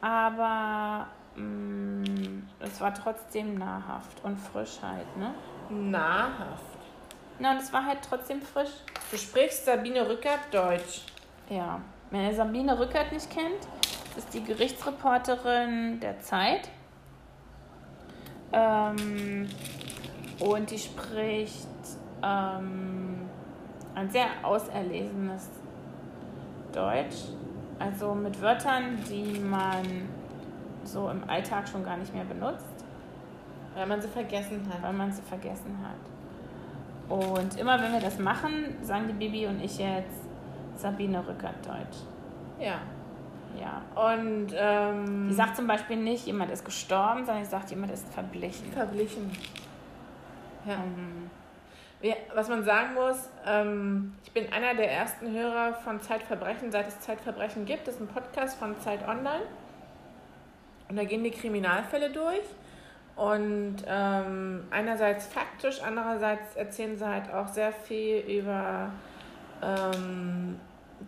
aber mm, es war trotzdem nahrhaft und frisch halt, ne? Nahrhaft. Na, und es war halt trotzdem frisch. Du sprichst Sabine Rückert Deutsch. Ja, ihr Sabine Rückert nicht kennt, ist die Gerichtsreporterin der Zeit. Ähm, und die spricht ähm, ein sehr auserlesenes Deutsch. Also mit Wörtern, die man so im Alltag schon gar nicht mehr benutzt Weil man sie vergessen hat. weil man sie vergessen hat. Und immer wenn wir das machen, sagen die Bibi und ich jetzt Sabine Rückert Deutsch. Ja. Ja. Und ähm, Die sagt zum Beispiel nicht, jemand ist gestorben, sondern sie sagt, jemand ist verblichen. verglichen. Ja. Ähm, Ja, was man sagen muss, ähm, ich bin einer der ersten Hörer von Zeitverbrechen, seit es Zeitverbrechen gibt. Das ist ein Podcast von Zeit Online. Und da gehen die Kriminalfälle durch. Und ähm, einerseits faktisch, andererseits erzählen sie halt auch sehr viel über ähm,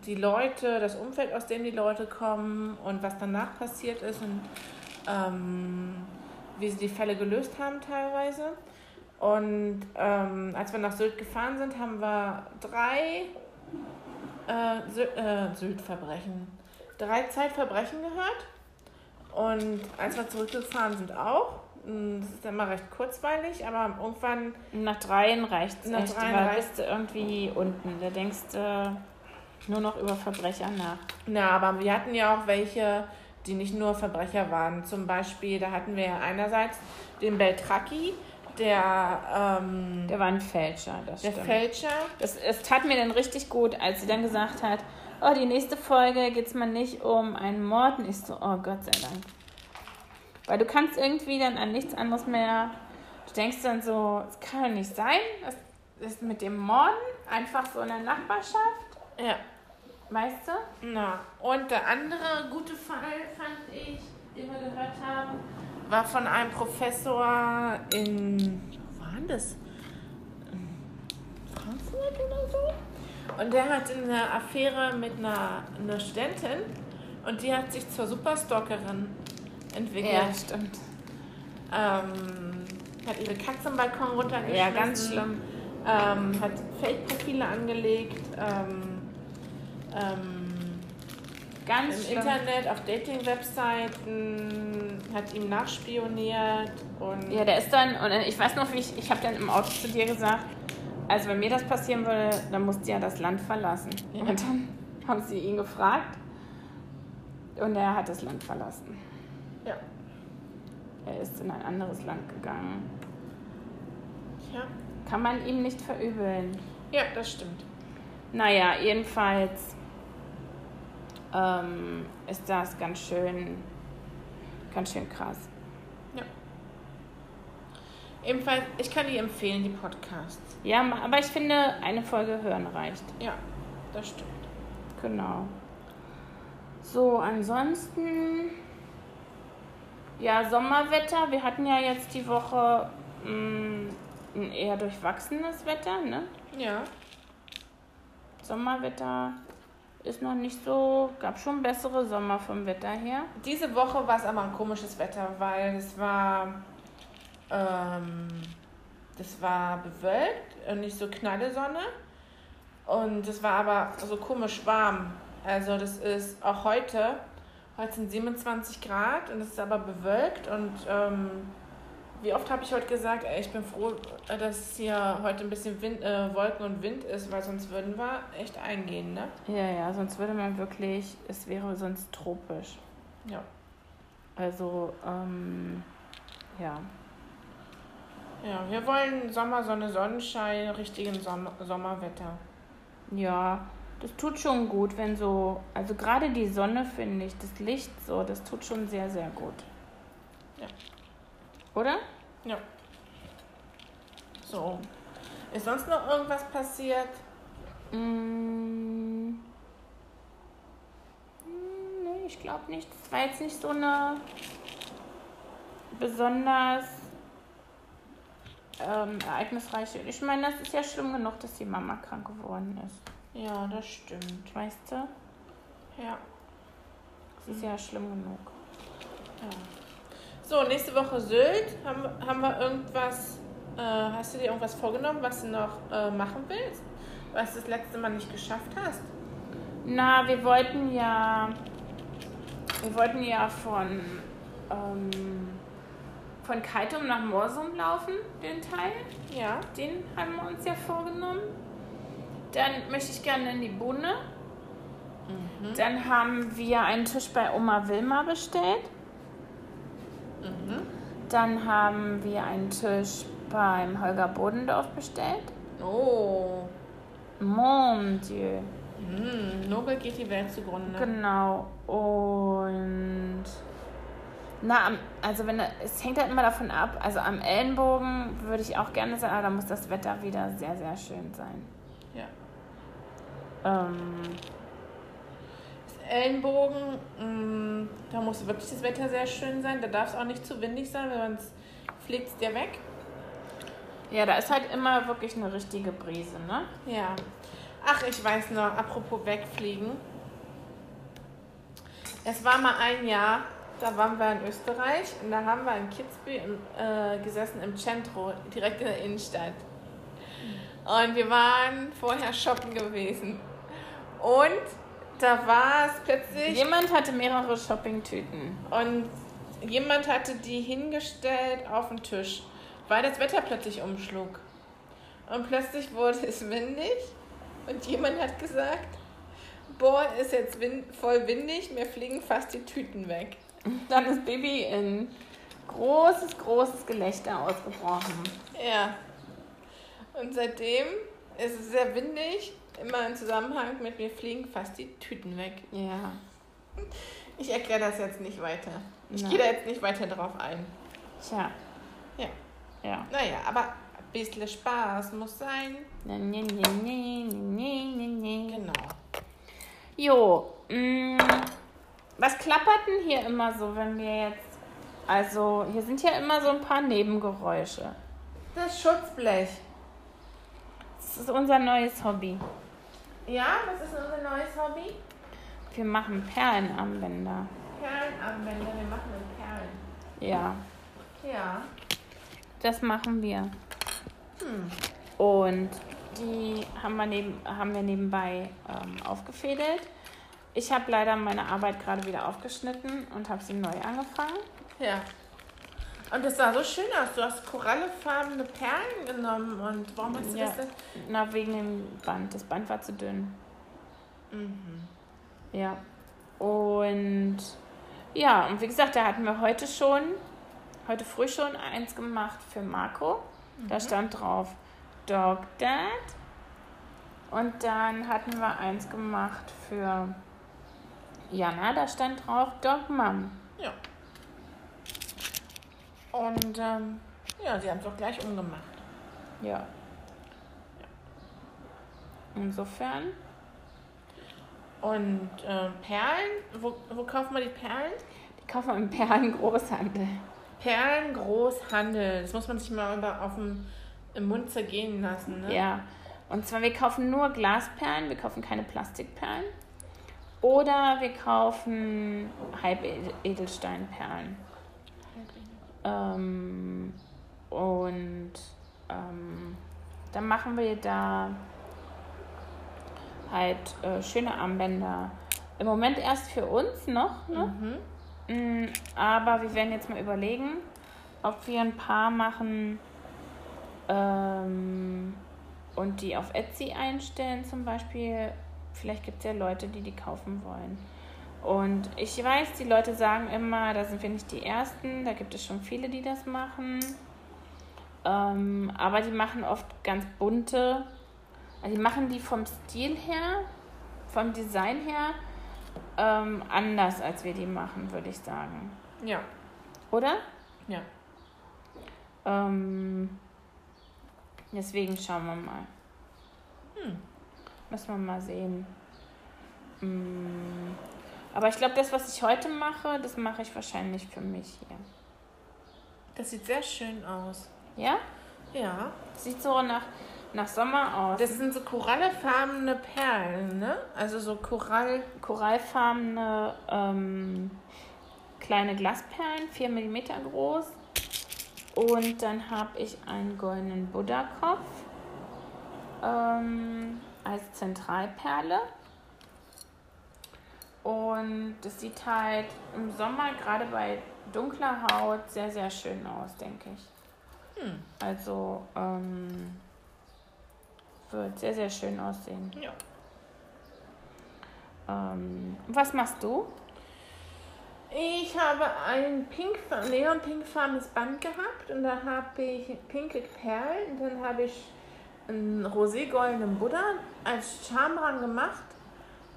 die Leute, das Umfeld, aus dem die Leute kommen und was danach passiert ist und ähm, wie sie die Fälle gelöst haben teilweise. Und ähm, als wir nach Sylt gefahren sind, haben wir drei äh, Sy äh, Sylt-Verbrechen, drei Zeitverbrechen gehört. Und als wir zurückgefahren sind auch, das ist immer recht kurzweilig, aber irgendwann, nach dreien reicht es Nach echt. dreien du irgendwie unten. Da denkst du, nur noch über Verbrecher nach. Na, aber wir hatten ja auch welche, die nicht nur Verbrecher waren. Zum Beispiel, da hatten wir ja einerseits den Beltraki, der, ähm, Der war ein Fälscher, das der stimmt. Fälscher. Das, es tat mir dann richtig gut, als sie dann gesagt hat, oh, die nächste Folge geht es mal nicht um einen Mord. Und ich so, oh Gott sei Dank. Weil du kannst irgendwie dann an nichts anderes mehr, du denkst dann so, es kann doch nicht sein, das ist mit dem Morden einfach so in der Nachbarschaft, Ja. Weißt du? Na, und der andere gute Fall fand ich, den wir gehört haben, war von einem Professor in, wo war denn das? Frankfurt oder so? Und der hat eine Affäre mit einer, einer Studentin und die hat sich zur Superstalkerin entwickelt. Ja, stimmt. Ähm, hat ihre Katze am Balkon runtergeschmissen. Ja, ganz schlimm. Ähm, hat Fake-Profile angelegt. Ähm, ähm, Ganz im. Internet, auf Dating-Webseiten, hat ihm nachspioniert und Ja, der ist dann, und ich weiß noch, wie ich, ich habe dann im Auto zu dir gesagt, also wenn mir das passieren würde, dann musst du ja das Land verlassen. Ja. Und dann haben sie ihn gefragt und er hat das Land verlassen. ja. Er ist in ein anderes Land gegangen. Ja. Kann man ihm nicht verübeln. ja, das stimmt. Naja, jedenfalls ähm, ist das ganz schön, ganz schön krass. Ja. Ebenfalls, ich kann die empfehlen, die Podcasts. Ja, aber ich finde, eine Folge hören reicht. Ja, das stimmt. Genau. So, ansonsten. Ja, Sommerwetter. Wir hatten ja jetzt die Woche mh, ein eher durchwachsenes Wetter, ne? Ja. Sommerwetter ist noch nicht so. Gab schon bessere Sommer vom Wetter her. Diese Woche war es aber ein komisches Wetter, weil es war, ähm, das war bewölkt und nicht so knalle Sonne. Und es war aber so komisch warm. Also das ist auch heute, heute sind 27 Grad und es ist aber bewölkt. Und ähm, wie oft habe ich heute gesagt, ey, ich bin froh, dass hier heute ein bisschen Wind, äh, Wolken und Wind ist, weil sonst würden wir echt eingehen, ne? Ja, ja, sonst würde man wirklich. Es wäre sonst tropisch. Ja. Also, ähm, ja. Ja, wir wollen Sommer, Sonne, Sonnenschein, richtigen Sommer, Sommerwetter. Ja, das tut schon gut, wenn so, also gerade die Sonne finde ich, das Licht so, das tut schon sehr, sehr gut. Ja. Oder? Ja. So. Ist sonst noch irgendwas passiert? Mm. Mm, Nee, ich glaube nicht. Das war jetzt nicht so eine besonders ähm, ereignisreiche. Ich meine, das ist ja schlimm genug, dass die Mama krank geworden ist. Ja, das stimmt. Weißt du? Ja. Das ist ja schlimm genug. ja. So, nächste Woche Sylt. Haben, haben wir irgendwas, äh, hast du dir irgendwas vorgenommen, was du noch äh, machen willst? Was du das letzte Mal nicht geschafft hast? Na, wir wollten ja. Wir wollten ja von. Ähm, von Keitum nach Morsum laufen, den Teil. Ja. Den haben wir uns ja vorgenommen. Dann möchte ich gerne in die Bunde. Mhm. Dann haben wir einen Tisch bei Oma Wilma bestellt. Mhm. Dann haben wir einen Tisch beim Holger Bodendorf bestellt. Oh. Mon Dieu. Mhm. Nobel geht die Welt zugrunde. Genau. Und na, also wenn es hängt halt immer davon ab. Also am Ellenbogen würde ich auch gerne sein, aber da muss das Wetter wieder sehr, sehr schön sein. Ja. Ähm, Ellenbogen, mh, da muss wirklich das Wetter sehr schön sein. Da darf es auch nicht zu windig sein, weil sonst fliegt es dir weg. ja, da ist halt immer wirklich eine richtige Brise, ne? Ja. Ach, ich weiß noch, apropos wegfliegen. Es war mal ein Jahr, da waren wir in Österreich und da haben wir in Kitzbühel äh, gesessen im Centro, direkt in der Innenstadt. Und wir waren vorher shoppen gewesen. Und da war es plötzlich Jemand hatte mehrere Shoppingtüten. und jemand hatte die hingestellt auf den Tisch, weil das Wetter plötzlich umschlug. Und plötzlich wurde es windig und jemand hat gesagt, boah, ist jetzt wind, voll windig, mir fliegen fast die Tüten weg. Dann ist Baby in großes, großes Gelächter ausgebrochen. Ja. Und seitdem ist es sehr windig, immer im Zusammenhang mit mir fliegen fast die Tüten weg. Ja. Ich erkläre das jetzt nicht weiter. Ich Nein. gehe da jetzt nicht weiter drauf ein. Tja. Ja. Ja. Naja, aber ein bisschen Spaß muss sein. Ne, ne, ne, ne, ne, ne, ne. Genau. Jo, mh, was klappert denn hier immer so, wenn wir jetzt. Also, hier sind ja immer so ein paar Nebengeräusche. Das Schutzblech. Das ist unser neues Hobby. Ja, was ist unser neues Hobby? Wir machen Perlenarmbänder. Perlenarmbänder. Wir machen mit Perlen. Ja, Ja. das machen wir. Hm. Und die haben wir, neben, haben wir nebenbei ähm, aufgefädelt. Ich habe leider meine Arbeit gerade wieder aufgeschnitten und habe sie neu angefangen. Ja. Und das sah so schön aus. Du hast korallefarbene Perlen genommen. Und warum hast du Ja. das denn? Na, wegen dem Band. Das Band war zu dünn. Mhm. Ja. Und ja, und wie gesagt, da hatten wir heute schon, heute früh schon eins gemacht für Marco. Da stand drauf Dog Dad. Und dann hatten wir eins gemacht für Jana, da stand drauf Dog Mom. Ja. Und ähm, ja, sie haben es auch gleich umgemacht. Ja. Insofern, Und äh, Perlen, wo, wo kaufen wir die Perlen? die kaufen wir im Perlengroßhandel. Perlengroßhandel. Das muss man sich mal über, auf dem, im Mund zergehen lassen. Ne? Ja. Und zwar, wir kaufen nur Glasperlen, wir kaufen keine Plastikperlen. Oder wir kaufen Halbedelsteinperlen. Ähm, und ähm, dann machen wir da halt äh, schöne Armbänder. Im Moment erst für uns noch, ne? Mhm. Mm, Aber wir werden jetzt mal überlegen, ob wir ein paar machen ähm, und die auf Etsy einstellen zum Beispiel. Vielleicht gibt es ja Leute, die die kaufen wollen. Und ich weiß, die Leute sagen immer, da sind wir nicht die Ersten, da gibt es schon viele, die das machen. Ähm, aber die machen oft ganz bunte. Also die machen die vom Stil her, vom Design her ähm, anders, als wir die machen, würde ich sagen. Ja. Oder? Ja. Ähm, deswegen schauen wir mal. Hm. Müssen wir mal sehen. Mm, Aber ich glaube, das, was ich heute mache, das mache ich wahrscheinlich für mich hier. Das sieht sehr schön aus. Ja? Ja. Sieht so nach, nach Sommer aus. Das sind so korallefarbene Perlen, ne? Also so Korall. korallfarbene ähm, kleine Glasperlen, 4 mm groß. Und dann habe ich einen goldenen Buddha-Kopf ähm, als Zentralperle. Und das sieht halt im Sommer, gerade bei dunkler Haut, sehr, sehr schön aus, denke ich. Hm. Also ähm, wird sehr, sehr schön aussehen. Ja. Ähm, was machst du? Ich habe ein pink, neon-pinkfarbenes Band gehabt und da habe ich pinke Perlen und dann habe ich einen roségoldenen Buddha als Charme dran gemacht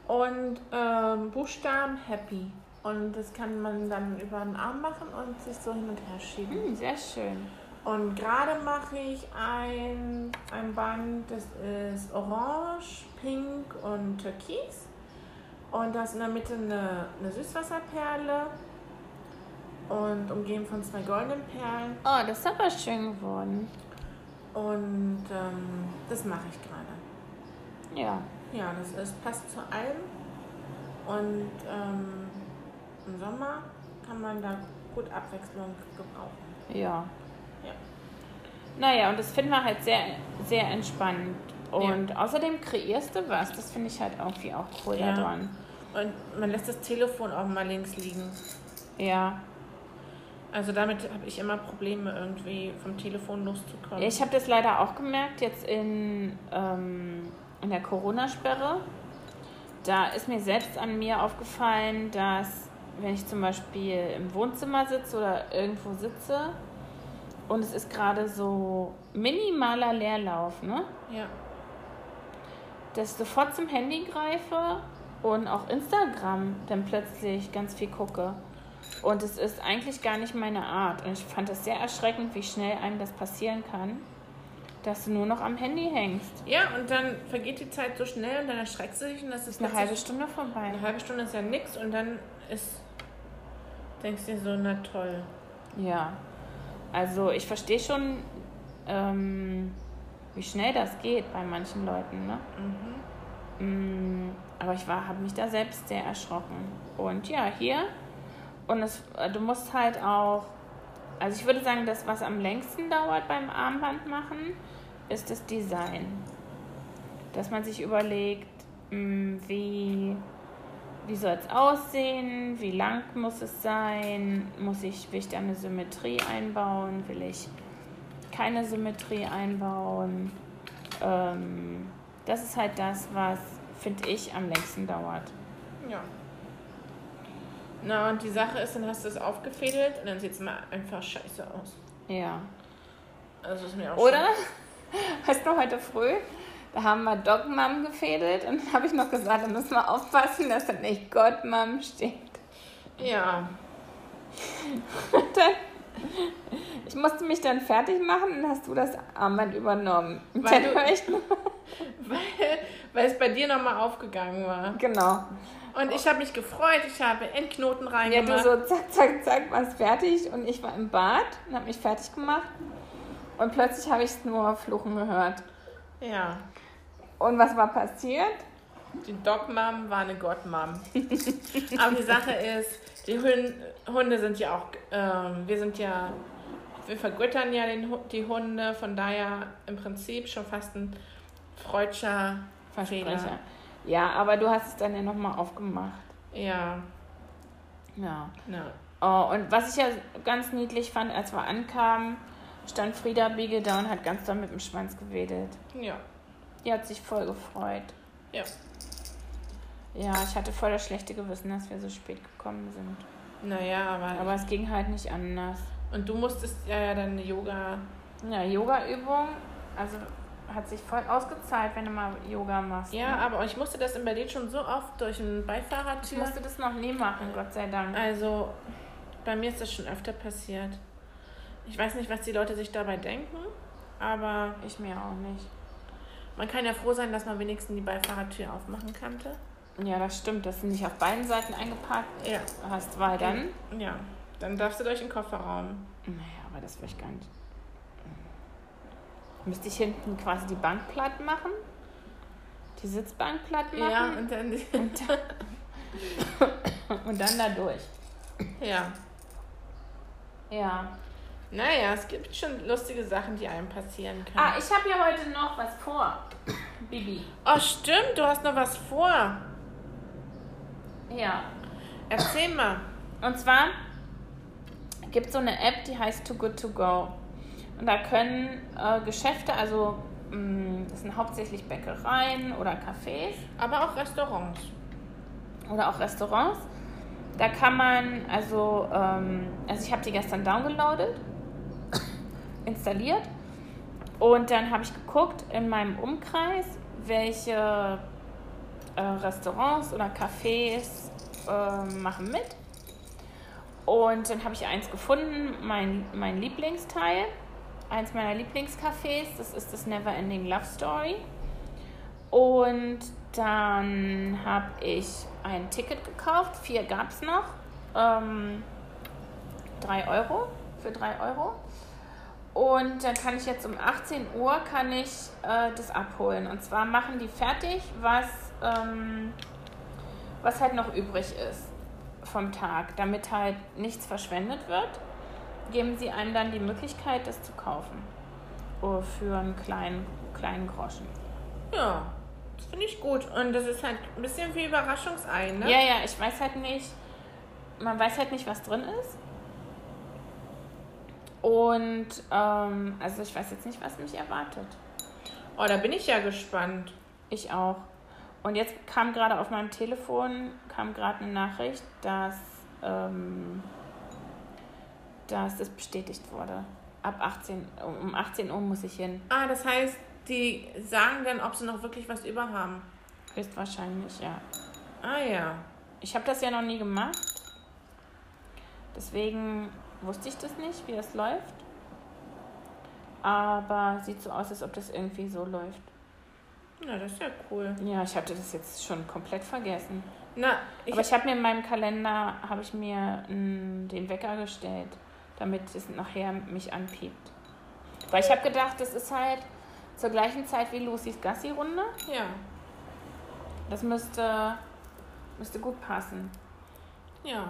und ähm, Buchstaben Happy. Und das kann man dann über den Arm machen und sich so hin und her schieben. Hm, sehr schön. Und gerade mache ich ein, ein Band, das ist orange, pink und türkis. Und da ist in der Mitte eine, eine Süßwasserperle und umgeben von zwei goldenen Perlen. Oh, das ist aber schön geworden. Und ähm, das mache ich gerade. Ja. Ja, das ist, passt zu allem. Und ähm, im Sommer kann man da gut Abwechslung gebrauchen. Ja. Ja. Naja, und das finden wir halt sehr, sehr entspannt. Und außerdem kreierst du was. Das finde ich halt irgendwie auch cool Ja. daran. Und man lässt das Telefon auch mal links liegen. Ja. Also damit habe ich immer Probleme, irgendwie vom Telefon loszukommen. Ich habe das leider auch gemerkt, jetzt in, ähm, in der Corona-Sperre. da ist mir selbst an mir aufgefallen, dass wenn ich zum Beispiel im Wohnzimmer sitze oder irgendwo sitze und es ist gerade so minimaler Leerlauf, ne? Ja. dass ich sofort zum Handy greife und auch Instagram dann plötzlich ganz viel gucke. Und es ist eigentlich gar nicht meine Art. Und ich fand es sehr erschreckend, wie schnell einem das passieren kann, dass du nur noch am Handy hängst. Ja, und dann vergeht die Zeit so schnell und dann erschreckst du dich und das ist Eine halbe Stunde vorbei. Eine halbe Stunde ist ja nix und dann ist. Denkst du dir so, na toll. Ja. Also ich verstehe schon, ähm, wie schnell das geht bei manchen Leuten, ne? Mm, Aber ich war, habe mich da selbst sehr erschrocken. Und ja, hier. Und es, äh, du musst halt auch, also ich würde sagen, das, was am längsten dauert beim Armband machen, ist das Design. Dass man sich überlegt, mm, wie, wie soll es aussehen, wie lang muss es sein, muss ich, will ich da eine Symmetrie einbauen, will ich keine Symmetrie einbauen. Ähm, das ist halt das, was, finde ich, am längsten dauert. Ja. Na, und die Sache ist, dann hast du es aufgefädelt und dann sieht es mal einfach scheiße aus. Ja. Also ist mir auch Oder? Weißt du, heute früh, da haben wir Dog Mom gefädelt und dann habe ich noch gesagt, da müssen wir aufpassen, dass da nicht God Mom steht. Ja. Dann, ich musste mich dann fertig machen und hast du das Armband übernommen. Weil du- Weil, weil es bei dir nochmal aufgegangen war. genau. Und ich habe mich gefreut, ich habe Endknoten Ja, reingemacht. du so zack, zack, zack, warst fertig und ich war im Bad und habe mich fertig gemacht. Und plötzlich habe ich es nur fluchen gehört. ja. Und was war passiert? Die Dog-Mom war eine God-Mom. Aber die Sache ist, die Hunde sind ja auch, ähm, wir sind ja, wir vergöttern ja den, die Hunde, von daher im Prinzip schon fast ein freudscher Fehler. Versprecher. Ja, aber du hast es dann ja nochmal aufgemacht. Ja, Ja. na. Oh, und was ich ja ganz niedlich fand, als wir ankamen, stand Frieda Biege da und hat ganz doll mit dem Schwanz gewedelt. Ja, Die hat sich voll gefreut. ja. Ja, ich hatte voll das schlechte Gewissen, dass wir so spät gekommen sind. Naja, aber, Aber es ging halt nicht anders. Und du musstest ja, ja dann Yoga. Ja, Yoga-Übung, also hat sich voll ausgezahlt, wenn du mal Yoga machst. Ja, ne? aber ich musste das in Berlin schon so oft durch eine ich Beifahrertür. musste das noch nie machen, Gott sei Dank. Also, bei mir ist das schon öfter passiert. Ich weiß nicht, was die Leute sich dabei denken, aber Ich mir auch nicht. man kann ja froh sein, dass man wenigstens die Beifahrertür aufmachen konnte. Ja, das stimmt, dass du nicht auf beiden Seiten eingeparkt Ja. hast, weil dann. Ja, dann darfst du durch den Kofferraum. Naja, aber das will ich gar nicht. Müsste ich hinten quasi die Bank platt machen? Die Sitzbank platt machen? Ja, und dann. Und dann, und dann da durch. ja. Ja. Naja, es gibt schon lustige Sachen, die einem passieren können. Ah, ich habe ja heute noch was vor. Bibi. oh, stimmt, du hast noch was vor. Ja. Erzähl mal. Und zwar gibt es so eine App, die heißt Too Good To Go. Und da können äh, Geschäfte, also mh, das sind hauptsächlich Bäckereien oder Cafés Aber auch Restaurants. oder auch Restaurants. Da kann man, also, ähm, also ich habe die gestern downgeloadet, installiert und dann habe ich geguckt in meinem Umkreis, welche äh, Restaurants oder Cafés äh, machen mit. Und dann habe ich eins gefunden, mein, mein Lieblingsteil, eins meiner Lieblingscafés, das ist das Neverending Love Story. Und dann habe ich ein Ticket gekauft, vier gab es noch. Ähm, drei Euro, für drei Euro. Und dann kann ich jetzt um 18 Uhr kann ich äh, das abholen. Und zwar machen die fertig, was, ähm, was halt noch übrig ist vom Tag, damit halt nichts verschwendet wird. Geben sie einem dann die Möglichkeit, das zu kaufen. Oh, für einen kleinen, kleinen Groschen. Ja, das finde ich gut. Und das ist halt ein bisschen wie Überraschungsei, ne? Ja, ja, ich weiß halt nicht, man weiß halt nicht, was drin ist. Und, ähm, also ich weiß jetzt nicht, was mich erwartet. Oh, da bin ich ja gespannt. Ich auch. Und jetzt kam gerade auf meinem Telefon kam gerade eine Nachricht, dass, ähm, dass es bestätigt wurde. Ab 18, um 18 Uhr muss ich hin. Ah, das heißt, die sagen dann, ob sie noch wirklich was über haben. Höchstwahrscheinlich, ja. Ah ja. Ich habe das ja noch nie gemacht. Deswegen wusste ich das nicht, wie das läuft. Aber sieht so aus, als ob das irgendwie so läuft. Na, das ist ja cool. Ja, ich hatte das jetzt schon komplett vergessen. Na, ich, Aber ich habe mir in meinem Kalender habe ich mir mm, den Wecker gestellt, damit es nachher mich anpiept. Weil ich habe gedacht, das ist halt zur gleichen Zeit wie Lucys Gassi-Runde. ja. Das müsste, müsste gut passen. Ja.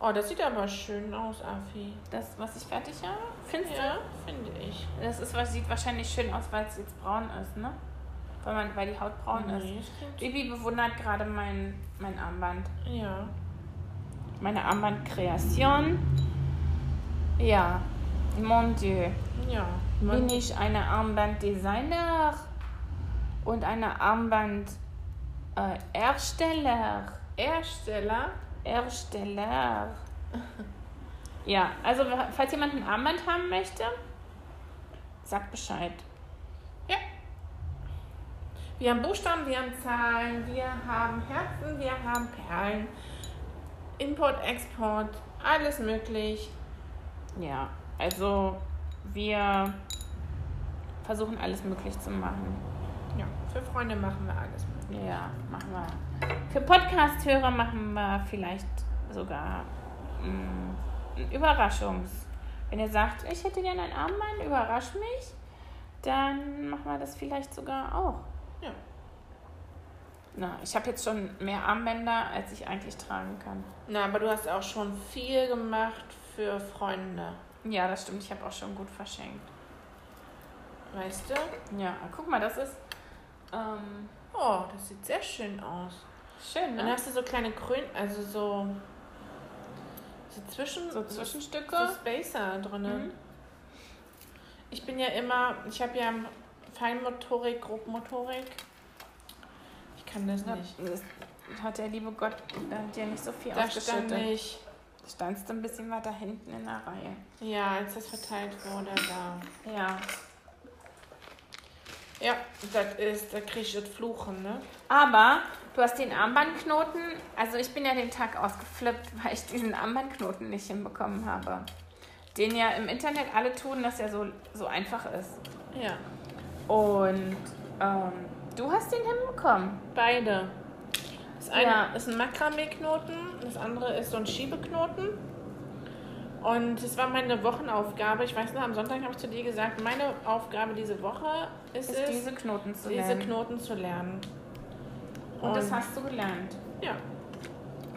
Oh, das sieht aber schön aus, Afi. Das, was ich fertig habe, findest Ja, finde ich. du? Das ist, was sieht wahrscheinlich schön aus, weil es jetzt braun ist, ne? Weil, man, weil die Haut braun ist. Nee, stimmt. Bibi bewundert gerade mein, mein Armband. Ja. Meine Armbandkreation. Ja, mon Dieu. Ja. Bin ich eine Armbanddesigner und eine Armband äh, Ersteller. Ersteller. Ersteller. Ja, also falls jemand ein Armband haben möchte, sagt Bescheid. Ja. Wir haben Buchstaben, wir haben Zahlen, wir haben Herzen, wir haben Perlen. Import, Export, alles möglich. Ja, also wir versuchen alles möglich zu machen. Ja, für Freunde machen wir alles möglich. Ja, machen wir. Für Podcast-Hörer machen wir vielleicht sogar mm, ein Überraschungs. Wenn ihr sagt, ich hätte gerne ein Armband, überrasch mich, dann machen wir das vielleicht sogar auch. Ja. Na, ich habe jetzt schon mehr Armbänder, als ich eigentlich tragen kann. Na, aber du hast auch schon viel gemacht für Freunde. Ja, das stimmt. Ich habe auch schon gut verschenkt. Weißt du? Ja, guck mal, das ist ähm, Oh, das sieht sehr schön aus. schön, Dann ne? hast du so kleine Krön, also so, so zwischen So so Zwischenstücke. Spacer drin. Mhm. Ich bin ja immer, ich habe ja Feinmotorik, Grobmotorik. Ich kann das nicht. Das hat der liebe Gott äh, dir nicht so viel Da stand ausgeschüttet. nicht. Standst du ein bisschen weiter hinten in der Reihe. Ja, als das verteilt wurde, da. Ja. Ja, das ist, da krieg ich das Fluchen, ne? Aber du hast den Armbandknoten, also ich bin ja den Tag ausgeflippt, weil ich diesen Armbandknoten nicht hinbekommen habe. Den ja im Internet alle tun, dass er so, so einfach ist. Ja. Und ähm, du hast den hinbekommen. Beide. Das eine Ja. ist ein Makramee-Knoten, das andere ist so ein Schiebeknoten. Und das war meine Wochenaufgabe. Ich weiß noch, am Sonntag habe ich zu dir gesagt, meine Aufgabe diese Woche ist, Ist es, diese Knoten zu diese lernen. Knoten zu lernen. Und das hast du gelernt. Ja,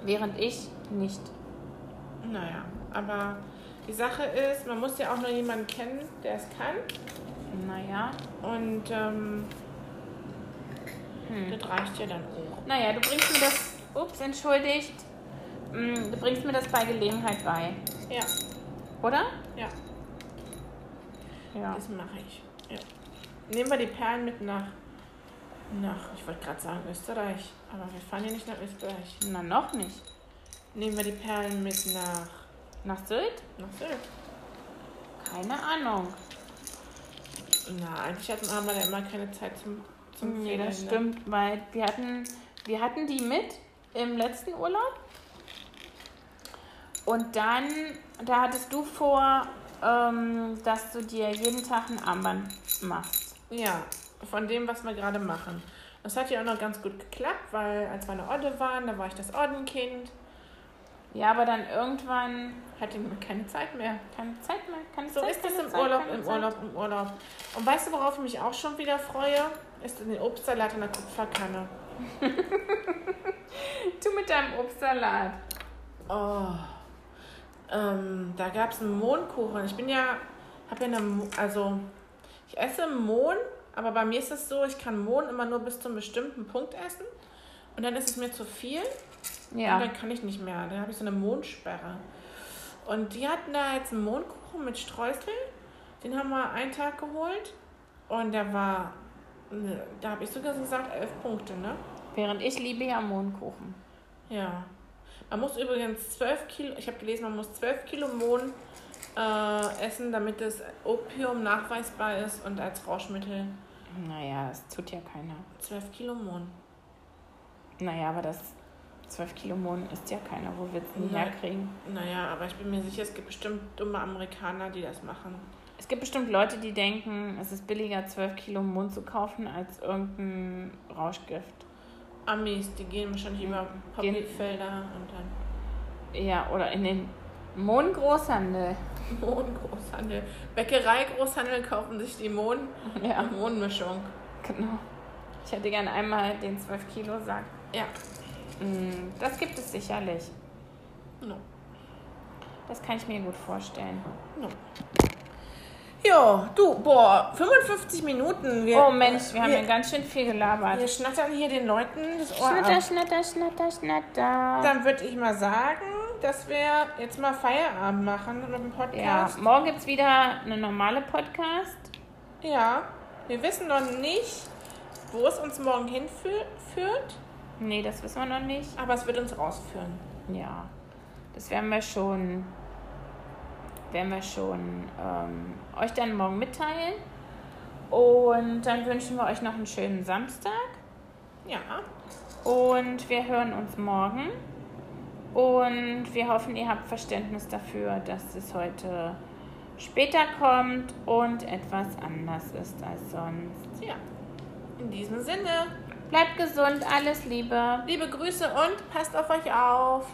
Während ich nicht. naja. Aber die Sache ist, man muss ja auch nur jemanden kennen, der es kann. Naja. Und ähm, Hm. das reicht ja dann auch. Naja, du bringst mir das. Ups, entschuldigt. Mm, Du bringst mir das bei Gelegenheit bei. Ja, Oder? ja, Ja. das mache ich. Ja. Nehmen wir die Perlen mit nach, nach ich wollte gerade sagen Österreich, aber wir fahren ja nicht nach Österreich. Na, noch nicht. Nehmen wir die Perlen mit nach, Nach Sylt? nach Sylt. Keine Ahnung. Na, eigentlich hatten wir ja immer keine Zeit zum, zum Nee, das Fädeln, ne? stimmt, weil wir hatten, wir hatten die mit im letzten Urlaub. Und dann, da hattest du vor, ähm, dass du dir jeden Tag ein Armband machst. Ja, von dem, was wir gerade machen. Das hat ja auch noch ganz gut geklappt, weil als wir in der Odde waren, da war ich das Oddenkind. Ja, aber dann irgendwann Hatte keine Zeit mehr. keine Zeit mehr. Keine So Zeit, ist keine im Zeit, Urlaub, im Zeit. Urlaub, im Urlaub. Und weißt du, worauf ich mich auch schon wieder freue? Ist den Obstsalat in der Kupferkanne. Du mit deinem Obstsalat. Oh. Ähm, da gab es einen Mohnkuchen. Ich bin ja, habe ja eine, also ich esse Mohn, aber bei mir ist es so, ich kann Mohn immer nur bis zu einem bestimmten Punkt essen. Und dann ist es mir zu viel und Ja. dann kann ich nicht mehr. Dann habe ich so eine Mohnsperre. Und die hatten da jetzt einen Mohnkuchen mit Streusel. Den haben wir einen Tag geholt und der war Ne, Da habe ich sogar gesagt elf Punkte, ne? Während ich liebe ja Mohnkuchen. Ja. Man muss übrigens 12 Kilo, ich habe gelesen, man muss 12 Kilo Mohn äh, essen, damit das Opium nachweisbar ist und als Rauschmittel Naja, das tut ja keiner. 12 Kilo Mohn. Naja, aber das 12 Kilo Mohn isst ja keiner. Wo wir es Nein. herkriegen? Naja, aber ich bin mir sicher, es gibt bestimmt dumme Amerikaner, die das machen. Es gibt bestimmt Leute, die denken, es ist billiger, 12 Kilo Mohn zu kaufen, als irgendein Rauschgift. Amis, die gehen wahrscheinlich über Poppyfelder und dann Ja, oder in den Mohngroßhandel. Mohngroßhandel. Bäckerei-Großhandel kaufen sich die Mohn Ja, Mohnmischung. genau. Ich hätte gern einmal den 12 Kilo Sack. Ja. Mm, Das gibt es sicherlich. No. Das kann ich mir gut vorstellen. No. Jo, du, boah, 55 Minuten. Wir, Oh Mensch, wir haben ja ganz schön viel gelabert. wir schnattern hier den Leuten das Ohr Schnatter, ab. schnatter, schnatter, schnatter. Dann würde ich mal sagen, dass wir jetzt mal Feierabend machen mit dem Ja, Podcast. morgen gibt es wieder eine normale Podcast. Ja. Wir wissen noch nicht, wo es uns morgen hinführt, Nee, das wissen wir noch nicht. aber es wird uns rausführen. Ja, das werden wir schon, werden wir schon ähm, euch dann morgen mitteilen. Und dann wünschen wir euch noch einen schönen Samstag. Ja. Und wir hören uns morgen. Und wir hoffen, ihr habt Verständnis dafür, dass es heute später kommt und etwas anders ist als sonst. Ja. In diesem Sinne, Bleibt gesund, alles Liebe. liebe Grüße und passt auf euch auf.